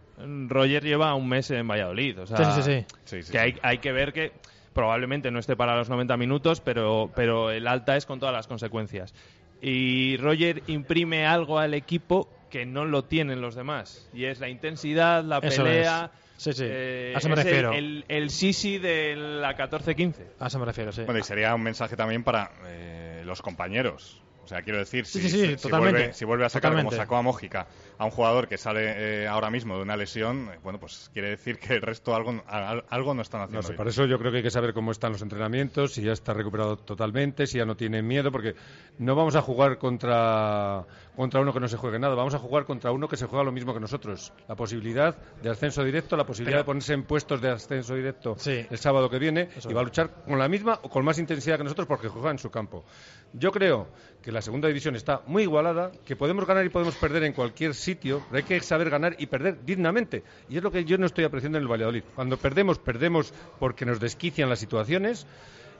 Roger lleva un mes en Valladolid. O sea, Sí, sí, sí, que hay, hay que ver que probablemente no esté para los 90 minutos, pero, pero el alta es con todas las consecuencias. Y Roger imprime algo al equipo que no lo tienen los demás. Y es la intensidad, la Eso pelea. es. Sí, sí. eh, A eso me el- refiero. El, el, Sisi de la 14-15. A eso me refiero, sí. Bueno, y sería un mensaje también para eh, los compañeros. O sea, quiero decir, si, sí, sí, si- si vuelve, si vuelve a sacar Totalmente. como sacó a Mójica a un jugador que sale eh, ahora mismo de una lesión, eh, bueno, pues quiere decir que el resto algo, al- algo no están haciendo No sé, bien. para eso yo creo que hay que saber cómo están los entrenamientos, si ya está recuperado totalmente, si ya no tiene miedo, porque no vamos a jugar contra, contra uno que no se juegue nada, vamos a jugar contra uno que se juega lo mismo que nosotros. La posibilidad de ascenso directo, la posibilidad Pero- de ponerse en puestos de ascenso directo Sí. el sábado que viene Eso y va a luchar con la misma o con más intensidad que nosotros porque juega en su campo. Yo creo que la segunda división está muy igualada, que podemos ganar y podemos perder en cualquier sitio, pero hay que saber ganar y perder dignamente. Y es lo que yo no estoy apreciando en el Valladolid. Cuando perdemos, perdemos porque nos desquician las situaciones.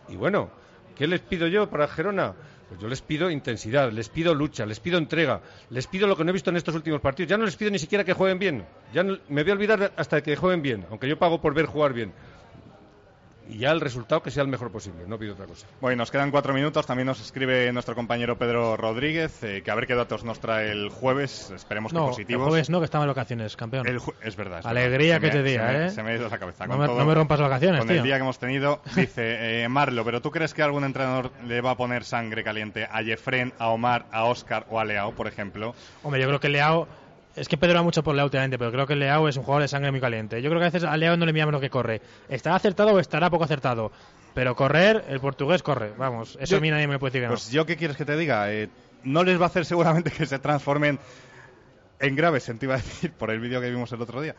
Y bueno, ¿qué les pido yo para Gerona? Pues yo les pido intensidad, les pido lucha, les pido entrega, les pido lo que no he visto en estos últimos partidos. Ya no les pido ni siquiera que jueguen bien. Ya no- me voy a olvidar hasta que jueguen bien, aunque yo pago por ver jugar bien. Y ya el resultado que sea el mejor posible, no pido otra cosa. Bueno, nos quedan cuatro minutos. También nos escribe nuestro compañero Pedro Rodríguez eh, que a ver qué datos nos trae el jueves. Esperemos que no, el positivos. jueves no, que estaba en vacaciones, campeón. El es verdad. es Alegría verdad. que te me- diga, se me- ¿eh? Se me ha ido la cabeza. No con me- todo- no me rompas vacaciones, Con el tío. día que hemos tenido, dice eh, Marlo, ¿pero tú crees que algún entrenador le va a poner sangre caliente a Jefren, a Omar, a Oscar o a Leao, por ejemplo? Hombre, yo creo que Leao. Es que Pedro va mucho por Leao últimamente, pero creo que Leao es un jugador de sangre muy caliente. Yo creo que a veces a Leao no le miramos lo que corre. ¿Estará acertado o estará poco acertado? Pero correr, el portugués corre. Vamos, eso Yo- a mí nadie me puede decir que no. Pues yo, ¿qué quieres que te diga? Eh, no les va a hacer seguramente que se transformen en graves, te iba a decir, por el vídeo que vimos el otro día.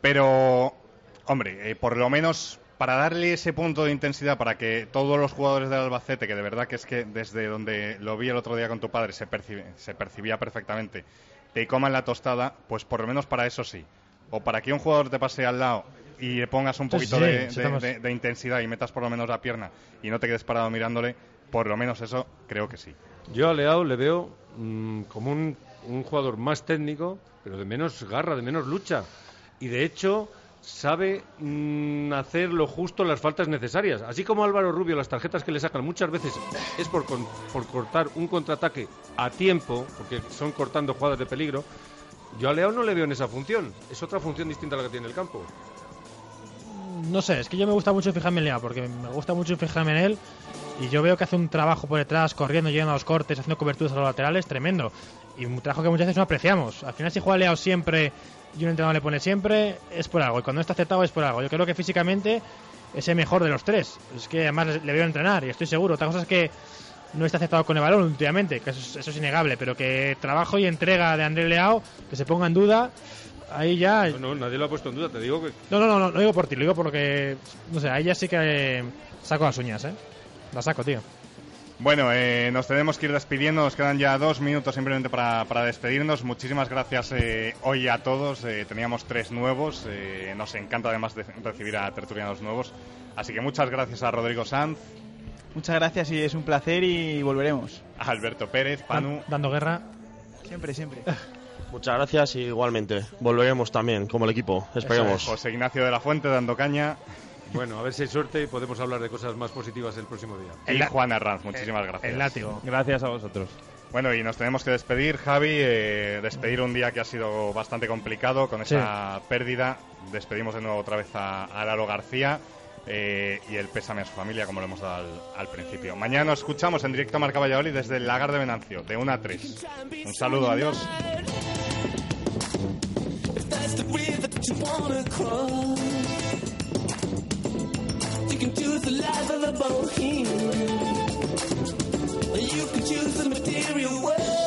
Pero, hombre, eh, por lo menos para darle ese punto de intensidad para que todos los jugadores del Albacete, que de verdad que es que desde donde lo vi el otro día con tu padre se, percibe- se percibía perfectamente, te coman la tostada, pues por lo menos para eso sí. O para que un jugador te pase al lado y le pongas un poquito sí, de, sí, de- estamos- de- de intensidad y metas por lo menos la pierna y no te quedes parado mirándole, por lo menos eso creo que sí. Yo a Leao le veo mm, como un, un jugador más técnico, pero de menos garra, de menos lucha. Y de hecho sabe mm, hacer lo justo las faltas necesarias. Así como Álvaro Rubio, las tarjetas que le sacan muchas veces es por, con- por cortar un contraataque a tiempo, porque son cortando jugadas de peligro. Yo a Leao no le veo en esa función. Es otra función distinta a la que tiene el campo. No sé, es que yo me gusta mucho fijarme en Leao, porque me gusta mucho fijarme en él. Y yo veo que hace un trabajo por detrás, corriendo, llegando a los cortes, haciendo coberturas a los laterales, tremendo. Y un trabajo que muchas veces no apreciamos. Al final, si juega Leao siempre y un entrenador le pone siempre, es por algo. Y cuando no está acertado, es por algo. Yo creo que físicamente es el mejor de los tres. Es que además le- veo entrenar y estoy seguro. Otra cosa es que no está acertado con el balón últimamente, que eso es, eso es innegable. Pero que trabajo y entrega de André Leao, que se ponga en duda, ahí ya. No, no, nadie lo ha puesto en duda. Te digo que No, no, no, no, lo digo por ti, lo digo por lo que. No sé, ahí ya sí que saco las uñas, ¿eh? Las saco, tío. Bueno, eh, nos tenemos que ir despidiendo, nos quedan ya dos minutos simplemente para, para despedirnos. Muchísimas gracias eh, hoy a todos. Eh, teníamos tres nuevos, eh, nos encanta además de recibir a tertulianos nuevos. Así que muchas gracias a Rodrigo Sanz, Muchas gracias y es un placer y volveremos. a Alberto Pérez, Panu. Dando guerra. Siempre, siempre. Muchas gracias y igualmente. Volveremos también como el equipo. Esperemos. José Ignacio de la Fuente dando caña Bueno, a ver si hay suerte y podemos hablar de cosas más positivas el próximo día. y la- Juan Herranz. Muchísimas gracias. El látigo. Gracias a vosotros. Bueno, y nos tenemos que despedir, Javi, eh, despedir un día que ha sido bastante complicado con esa pérdida. Despedimos de nuevo otra vez a, a Lalo García eh, y el pésame a su familia, como lo hemos dado al, al principio. Mañana nos escuchamos en directo a Marca Valladolid desde el Lagar de Venancio, de 1 a 3. Un saludo, adiós. can choose the life of a bohemian. You can choose the material world.